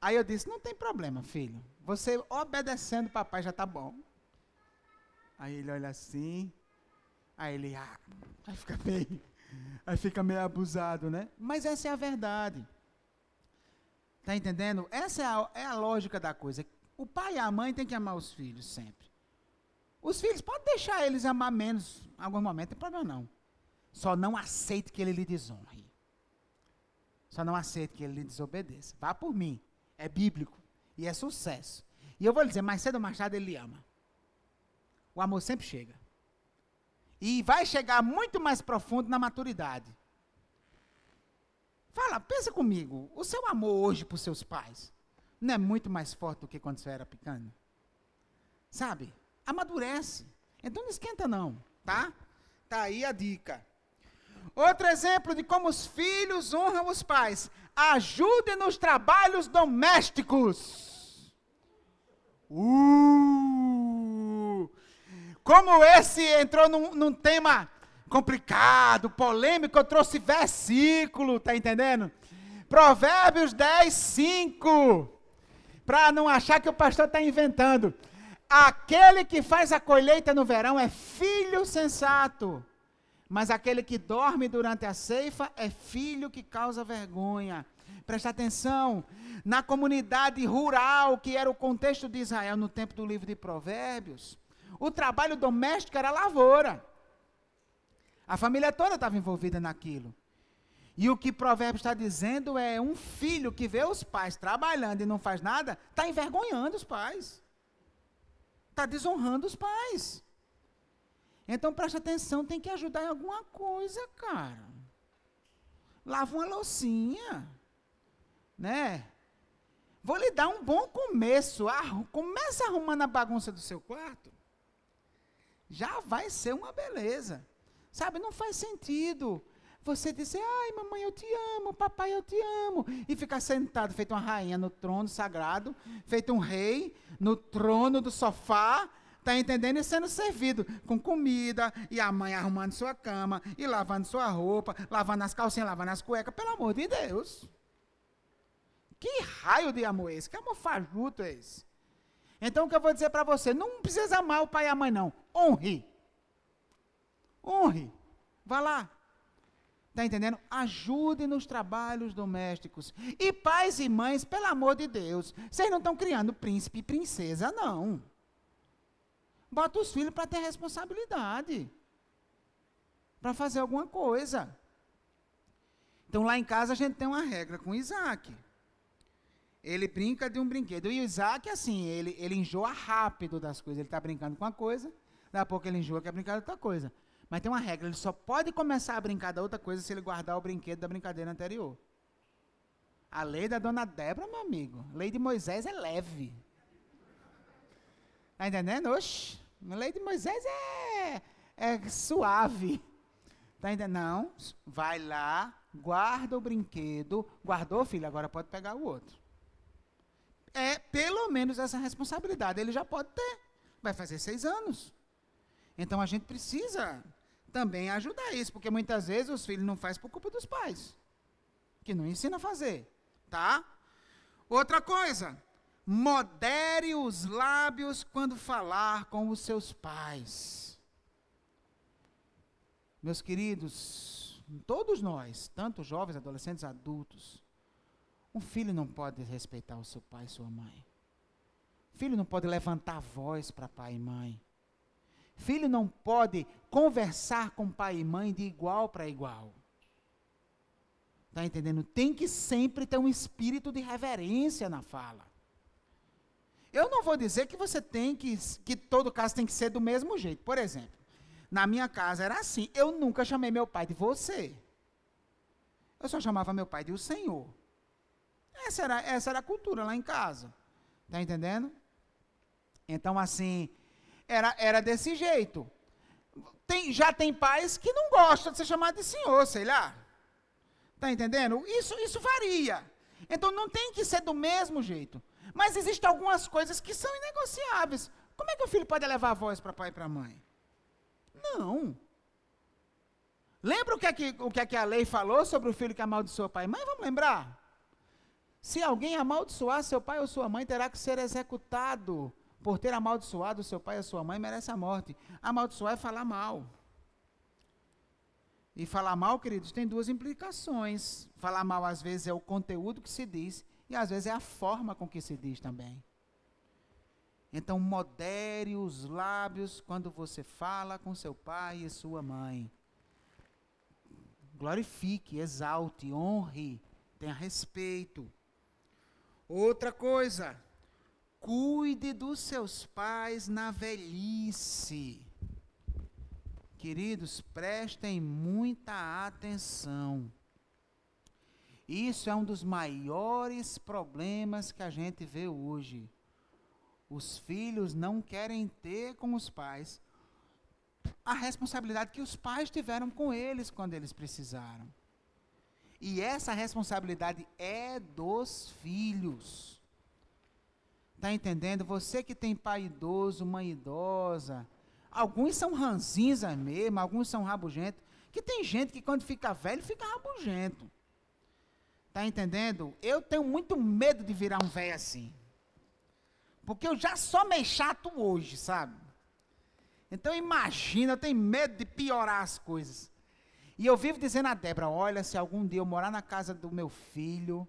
Aí eu disse: Não tem problema, filho. Você obedecendo papai já está bom. Aí ele olha assim. Aí ele, ah, aí fica meio, aí fica meio abusado, né? Mas essa é a verdade. Tá entendendo? Essa é a, é a lógica da coisa. O pai e a mãe têm que amar os filhos sempre. Os filhos podem deixar eles amar menos em algum momento, não tem problema não. Só não aceite que ele lhe desonre. Só não aceite que ele lhe desobedeça. Vá por mim. É bíblico. E é sucesso. E eu vou lhe dizer, mais cedo ou mais tarde ele lhe ama. O amor sempre chega. E vai chegar muito mais profundo na maturidade. Fala, pensa comigo. O seu amor hoje por seus pais não é muito mais forte do que quando você era pequeno? Sabe? Amadurece. Então não esquenta não, tá? Tá aí a dica. Outro exemplo de como os filhos honram os pais. Ajude nos trabalhos domésticos. Uh! Como esse entrou num, num tema complicado, polêmico, eu trouxe versículo, tá entendendo? Provérbios 10, 5. Para não achar que o pastor está inventando. Aquele que faz a colheita no verão é filho sensato, mas aquele que dorme durante a ceifa é filho que causa vergonha. Presta atenção, na comunidade rural, que era o contexto de Israel no tempo do livro de Provérbios, o trabalho doméstico era lavoura. A família toda estava envolvida naquilo. E o que Provérbios está dizendo é um filho que vê os pais trabalhando e não faz nada, está envergonhando os pais. Está desonrando os pais. Então preste atenção, tem que ajudar em alguma coisa, cara. Lava uma loucinha. Né? Vou lhe dar um bom começo. Ah, começa arrumando a bagunça do seu quarto. Já vai ser uma beleza. Sabe, não faz sentido você dizer, ai, mamãe, eu te amo, papai, eu te amo, e ficar sentado, feito uma rainha no trono sagrado, feito um rei no trono do sofá, tá entendendo? E sendo servido com comida, e a mãe arrumando sua cama, e lavando sua roupa, lavando as calcinhas, lavando as cuecas, pelo amor de Deus. Que raio de amor é esse? Que amor fajuto é esse? Então, o que eu vou dizer para você, não precisa amar o pai e a mãe, não. Honre. Honre. Vá lá. Está entendendo? Ajude nos trabalhos domésticos. E pais e mães, pelo amor de Deus, vocês não estão criando príncipe e princesa, não. Bota os filhos para ter responsabilidade. Para fazer alguma coisa. Então lá em casa a gente tem uma regra com Isaac. Ele brinca de um brinquedo. E o Isaac, assim, ele, ele enjoa rápido das coisas. Ele está brincando com uma coisa, daqui a pouco ele enjoa quer brincar de outra coisa. Mas tem uma regra, ele só pode começar a brincar da outra coisa se ele guardar o brinquedo da brincadeira anterior. A lei da dona Débora, meu amigo, lei de Moisés é leve. Tá entendendo? Oxi, a lei de Moisés é, é suave. Tá entendendo? Não, vai lá, guarda o brinquedo. Guardou, filho, agora pode pegar o outro. É pelo menos essa responsabilidade. Ele já pode ter. Vai fazer seis anos. Então a gente precisa também ajudar isso, porque muitas vezes os filhos não fazem por culpa dos pais, que não ensina a fazer, tá? Outra coisa, modere os lábios quando falar com os seus pais. Meus queridos, todos nós, tanto jovens, adolescentes, adultos, um filho não pode respeitar o seu pai e sua mãe. Filho não pode levantar a voz para pai e mãe. Filho não pode conversar com pai e mãe de igual para igual. Está entendendo? Tem que sempre ter um espírito de reverência na fala. Eu não vou dizer que você tem que, que todo caso tem que ser do mesmo jeito. Por exemplo, na minha casa era assim. Eu nunca chamei meu pai de você. Eu só chamava meu pai de o Senhor. Essa era, essa era a cultura lá em casa. Está entendendo? Então, assim, era, era desse jeito. Tem, já tem pais que não gostam de ser chamado de senhor, sei lá. Está entendendo? Isso, isso varia. Então não tem que ser do mesmo jeito. Mas existem algumas coisas que são inegociáveis. Como é que o filho pode levar a voz para pai e para mãe? Não. Lembra o que, é que, o que é que a lei falou sobre o filho que amaldiçoa pai e mãe? Vamos lembrar? Se alguém amaldiçoar seu pai ou sua mãe, terá que ser executado. Por ter amaldiçoado seu pai ou sua mãe, merece a morte. Amaldiçoar é falar mal. E falar mal, queridos, tem duas implicações. Falar mal, às vezes, é o conteúdo que se diz, e às vezes é a forma com que se diz também. Então, modere os lábios quando você fala com seu pai e sua mãe. Glorifique, exalte, honre, tenha respeito. Outra coisa, cuide dos seus pais na velhice. Queridos, prestem muita atenção. Isso é um dos maiores problemas que a gente vê hoje. Os filhos não querem ter com os pais a responsabilidade que os pais tiveram com eles quando eles precisaram. E essa responsabilidade é dos filhos. Está entendendo? Você que tem pai idoso, mãe idosa, Alguns são ranzinza mesmo, alguns são rabugentos. Que tem gente que quando fica velho, fica rabugento. Tá entendendo? Eu tenho muito medo de virar um velho assim. Porque eu já sou meio chato hoje, sabe? Então imagina, eu tenho medo de piorar as coisas. E eu vivo dizendo a Débora, olha, se algum dia eu morar na casa do meu filho,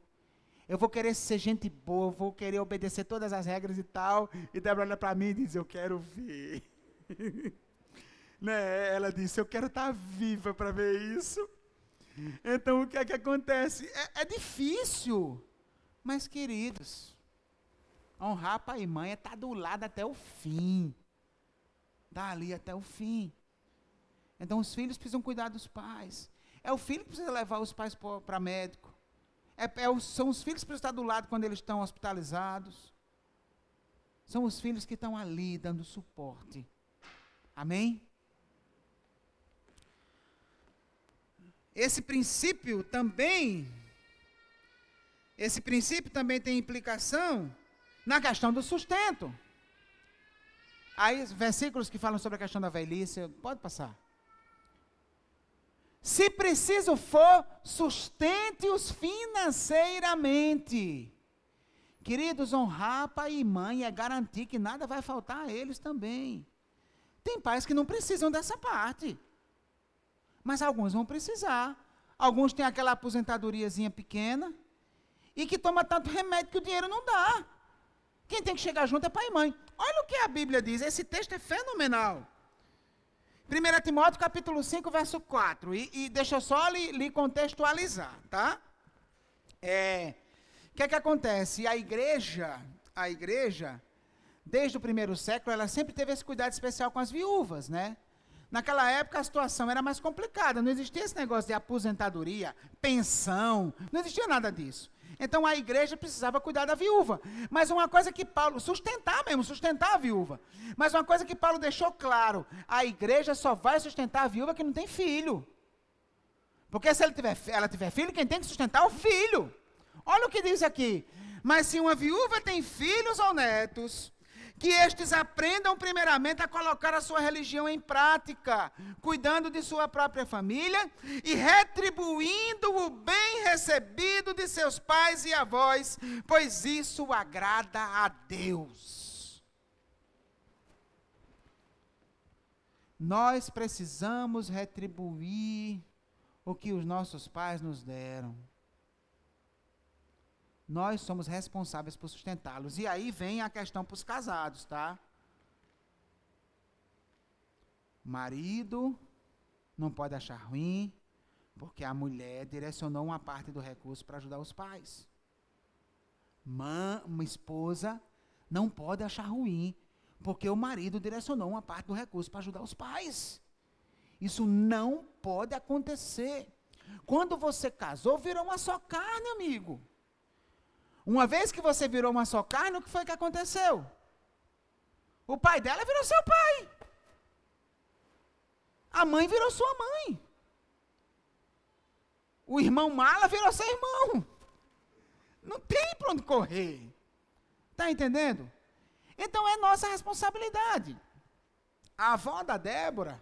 eu vou querer ser gente boa, vou querer obedecer todas as regras e tal. E Débora olha para mim e diz, eu quero ver. [LAUGHS] né? Ela disse: Eu quero estar tá viva para ver isso. Então, o que é que acontece? É, é difícil, mas, queridos, honrar pai e mãe é estar tá do lado até o fim. Estar tá até o fim. Então, os filhos precisam cuidar dos pais. É o filho que precisa levar os pais para médico. É, é, são os filhos que precisam estar do lado quando eles estão hospitalizados. São os filhos que estão ali dando suporte. Amém? Esse princípio também, esse princípio também tem implicação na questão do sustento. Aí, versículos que falam sobre a questão da velhice, pode passar. Se preciso for, sustente-os financeiramente. Queridos, honrar pai e mãe é garantir que nada vai faltar a eles também. Tem pais que não precisam dessa parte. Mas alguns vão precisar. Alguns têm aquela aposentadoriazinha pequena e que toma tanto remédio que o dinheiro não dá. Quem tem que chegar junto é pai e mãe. Olha o que a Bíblia diz. Esse texto é fenomenal. 1 Timóteo capítulo 5, verso 4. E, e deixa eu só lhe, lhe contextualizar, tá? É, o que é que acontece? A igreja, a igreja, desde o primeiro século, ela sempre teve esse cuidado especial com as viúvas, né? Naquela época a situação era mais complicada, não existia esse negócio de aposentadoria, pensão, não existia nada disso. Então a igreja precisava cuidar da viúva. Mas uma coisa que Paulo, sustentar mesmo, sustentar a viúva. Mas uma coisa que Paulo deixou claro: a igreja só vai sustentar a viúva que não tem filho. Porque se ela tiver, ela tiver filho, quem tem que sustentar é o filho. Olha o que diz aqui. Mas se uma viúva tem filhos ou netos, que estes aprendam primeiramente a colocar a sua religião em prática, cuidando de sua própria família e retribuindo o bem recebido de seus pais e avós, pois isso agrada a Deus. Nós precisamos retribuir o que os nossos pais nos deram nós somos responsáveis por sustentá-los. E aí vem a questão para os casados, tá? Marido não pode achar ruim, porque a mulher direcionou uma parte do recurso para ajudar os pais. Mãe, uma esposa não pode achar ruim, porque o marido direcionou uma parte do recurso para ajudar os pais. Isso não pode acontecer. Quando você casou, virou uma só carne, amigo. Uma vez que você virou uma só carne, o que foi que aconteceu? O pai dela virou seu pai. A mãe virou sua mãe. O irmão mala virou seu irmão. Não tem para onde correr. Está entendendo? Então é nossa responsabilidade. A avó da Débora,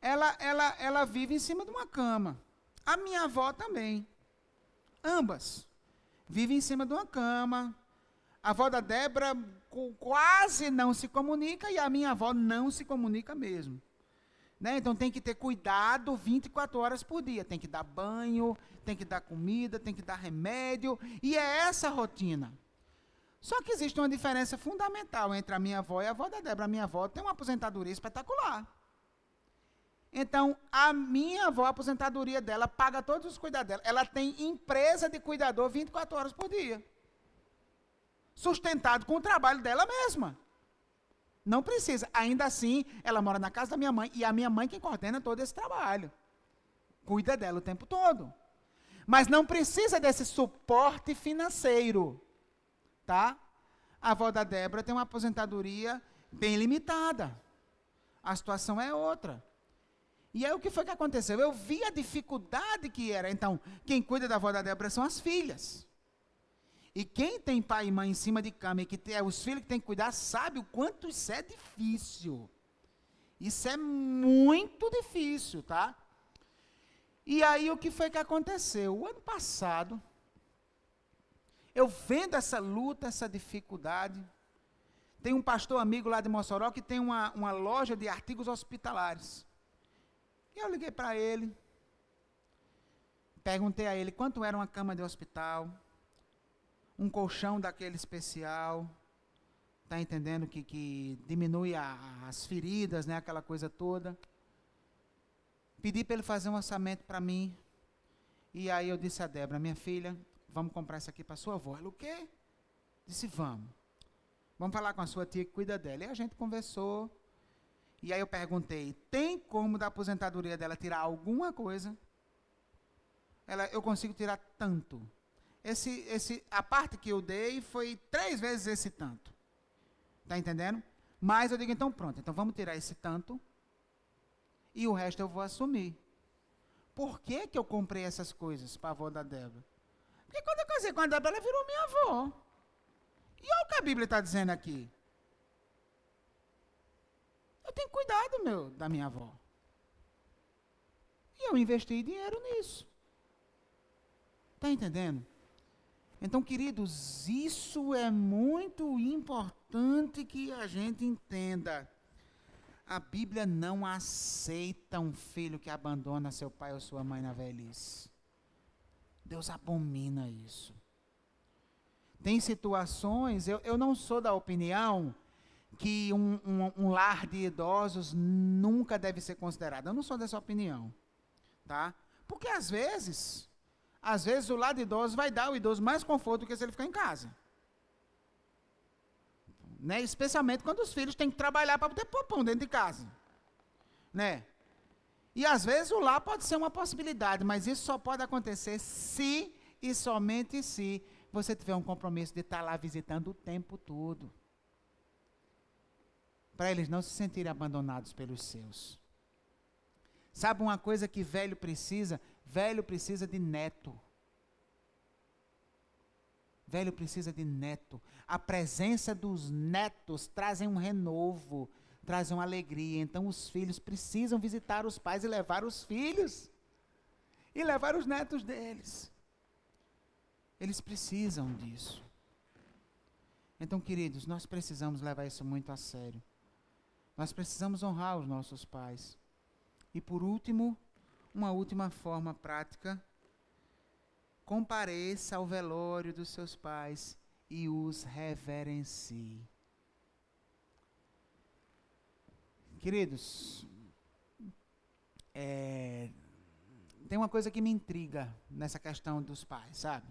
ela, ela, ela vive em cima de uma cama. A minha avó também. Ambas. Vivem em cima de uma cama. A avó da Débora quase não se comunica e a minha avó não se comunica mesmo. Né? Então tem que ter cuidado 24 horas por dia. Tem que dar banho, tem que dar comida, tem que dar remédio. E é essa a rotina. Só que existe uma diferença fundamental entre a minha avó e a avó da Débora. A minha avó tem uma aposentadoria espetacular. Então, a minha avó, a aposentadoria dela, paga todos os cuidados dela. Ela tem empresa de cuidador 24 horas por dia. Sustentado com o trabalho dela mesma. Não precisa. Ainda assim, ela mora na casa da minha mãe e a minha mãe quem coordena todo esse trabalho. Cuida dela o tempo todo. Mas não precisa desse suporte financeiro. Tá? A avó da Débora tem uma aposentadoria bem limitada. A situação é outra. E aí o que foi que aconteceu? Eu vi a dificuldade que era. Então, quem cuida da avó da Débora são as filhas. E quem tem pai e mãe em cima de cama e que tem os filhos que tem que cuidar, sabe o quanto isso é difícil. Isso é muito difícil, tá? E aí o que foi que aconteceu? O ano passado, eu vendo essa luta, essa dificuldade, tem um pastor amigo lá de Mossoró que tem uma, uma loja de artigos hospitalares. E eu liguei para ele, perguntei a ele quanto era uma cama de hospital, um colchão daquele especial, tá entendendo que, que diminui a, as feridas, né, aquela coisa toda. Pedi para ele fazer um orçamento para mim. E aí eu disse a Débora, minha filha, vamos comprar isso aqui para sua avó. Ela, o quê? Disse, vamos. Vamos falar com a sua tia que cuida dela. E a gente conversou. E aí eu perguntei: tem como da aposentadoria dela tirar alguma coisa? Ela, eu consigo tirar tanto. Esse, esse, a parte que eu dei foi três vezes esse tanto. Está entendendo? Mas eu digo, então pronto, então vamos tirar esse tanto e o resto eu vou assumir. Por que, que eu comprei essas coisas para a avó da Débora? Porque quando eu casei com a Débora, ela virou minha avó. E olha o que a Bíblia está dizendo aqui. Eu tenho cuidado meu, da minha avó. E eu investi dinheiro nisso. Está entendendo? Então, queridos, isso é muito importante que a gente entenda. A Bíblia não aceita um filho que abandona seu pai ou sua mãe na velhice. Deus abomina isso. Tem situações, eu, eu não sou da opinião que um, um, um, lar de idosos nunca deve ser considerado. Eu não sou dessa opinião, tá? Porque às vezes, às vezes o lar de idosos vai dar ao idoso mais conforto do que se ele ficar em casa. Né? Especialmente quando os filhos têm que trabalhar para ter pão dentro de casa. Né? E às vezes o lar pode ser uma possibilidade, mas isso só pode acontecer se e somente se você tiver um compromisso de estar lá visitando o tempo todo para eles não se sentirem abandonados pelos seus. Sabe uma coisa que velho precisa? Velho precisa de neto. Velho precisa de neto. A presença dos netos trazem um renovo, trazem uma alegria. Então os filhos precisam visitar os pais e levar os filhos e levar os netos deles. Eles precisam disso. Então, queridos, nós precisamos levar isso muito a sério. Nós precisamos honrar os nossos pais. E por último, uma última forma prática: compareça ao velório dos seus pais e os reverencie. Queridos, é, tem uma coisa que me intriga nessa questão dos pais, sabe?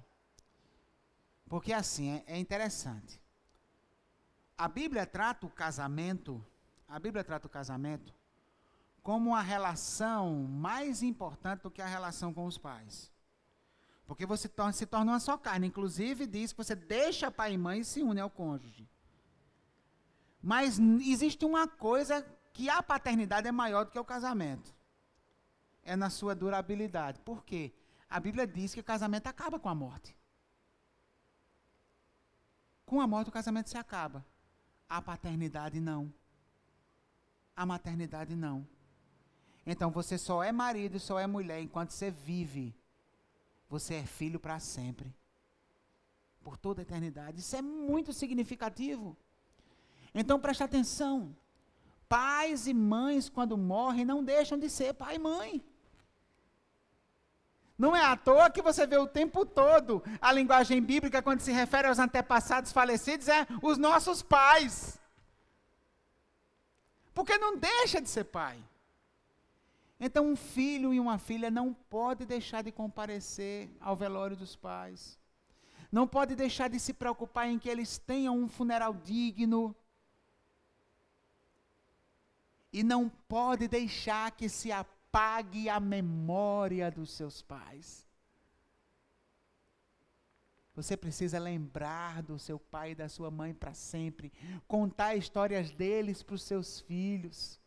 Porque assim, é, é interessante. A Bíblia trata o casamento a Bíblia trata o casamento como uma relação mais importante do que a relação com os pais. Porque você torna, se torna uma só carne. Inclusive, diz que você deixa pai e mãe e se une ao cônjuge. Mas existe uma coisa que a paternidade é maior do que o casamento. É na sua durabilidade. Por quê? A Bíblia diz que o casamento acaba com a morte. Com a morte o casamento se acaba. A paternidade não. A maternidade não. Então você só é marido, só é mulher enquanto você vive. Você é filho para sempre. Por toda a eternidade. Isso é muito significativo. Então preste atenção. Pais e mães, quando morrem, não deixam de ser pai e mãe. Não é à toa que você vê o tempo todo a linguagem bíblica, quando se refere aos antepassados falecidos, é os nossos pais. Porque não deixa de ser pai. Então, um filho e uma filha não pode deixar de comparecer ao velório dos pais. Não pode deixar de se preocupar em que eles tenham um funeral digno. E não pode deixar que se apague a memória dos seus pais. Você precisa lembrar do seu pai e da sua mãe para sempre, contar histórias deles para os seus filhos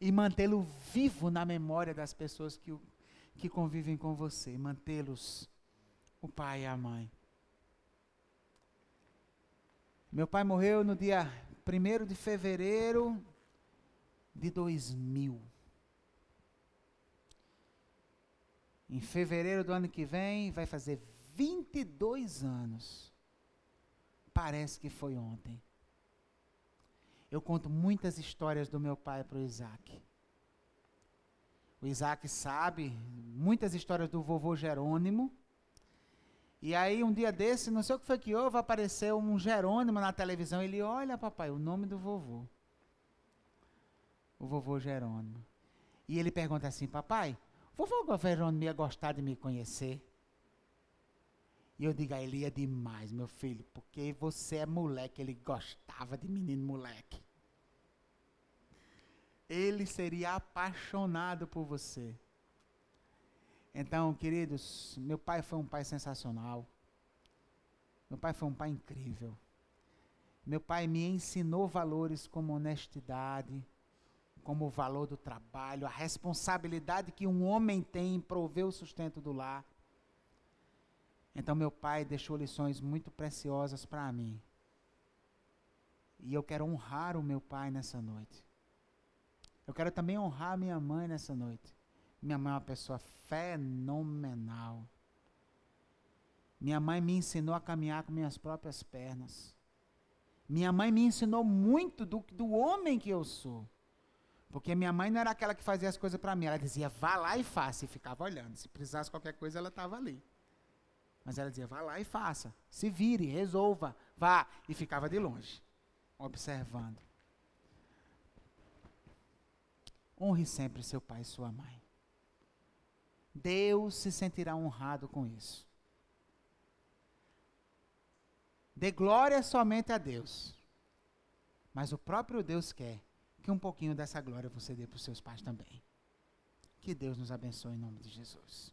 e mantê-lo vivo na memória das pessoas que, que convivem com você, mantê-los, o pai e a mãe. Meu pai morreu no dia 1 de fevereiro de 2000. Em fevereiro do ano que vem, vai fazer 22 anos. Parece que foi ontem. Eu conto muitas histórias do meu pai para o Isaac. O Isaac sabe muitas histórias do vovô Jerônimo. E aí, um dia desse, não sei o que foi que houve, apareceu um Jerônimo na televisão. Ele, olha, papai, o nome do vovô. O vovô Jerônimo. E ele pergunta assim, papai, vovô Jerônimo ia gostar de me conhecer? E eu digo a ele, ia demais, meu filho, porque você é moleque, ele gostava de menino moleque. Ele seria apaixonado por você. Então, queridos, meu pai foi um pai sensacional. Meu pai foi um pai incrível. Meu pai me ensinou valores como honestidade, como o valor do trabalho, a responsabilidade que um homem tem em prover o sustento do lar. Então meu pai deixou lições muito preciosas para mim. E eu quero honrar o meu pai nessa noite. Eu quero também honrar minha mãe nessa noite. Minha mãe é uma pessoa fenomenal. Minha mãe me ensinou a caminhar com minhas próprias pernas. Minha mãe me ensinou muito do, do homem que eu sou. Porque minha mãe não era aquela que fazia as coisas para mim. Ela dizia, vá lá e faça. E ficava olhando. Se precisasse qualquer coisa, ela estava ali. Mas ela dizia: vá lá e faça. Se vire, resolva, vá. E ficava de longe, observando. Honre sempre seu pai e sua mãe. Deus se sentirá honrado com isso. Dê glória somente a Deus. Mas o próprio Deus quer que um pouquinho dessa glória você dê para os seus pais também. Que Deus nos abençoe em nome de Jesus.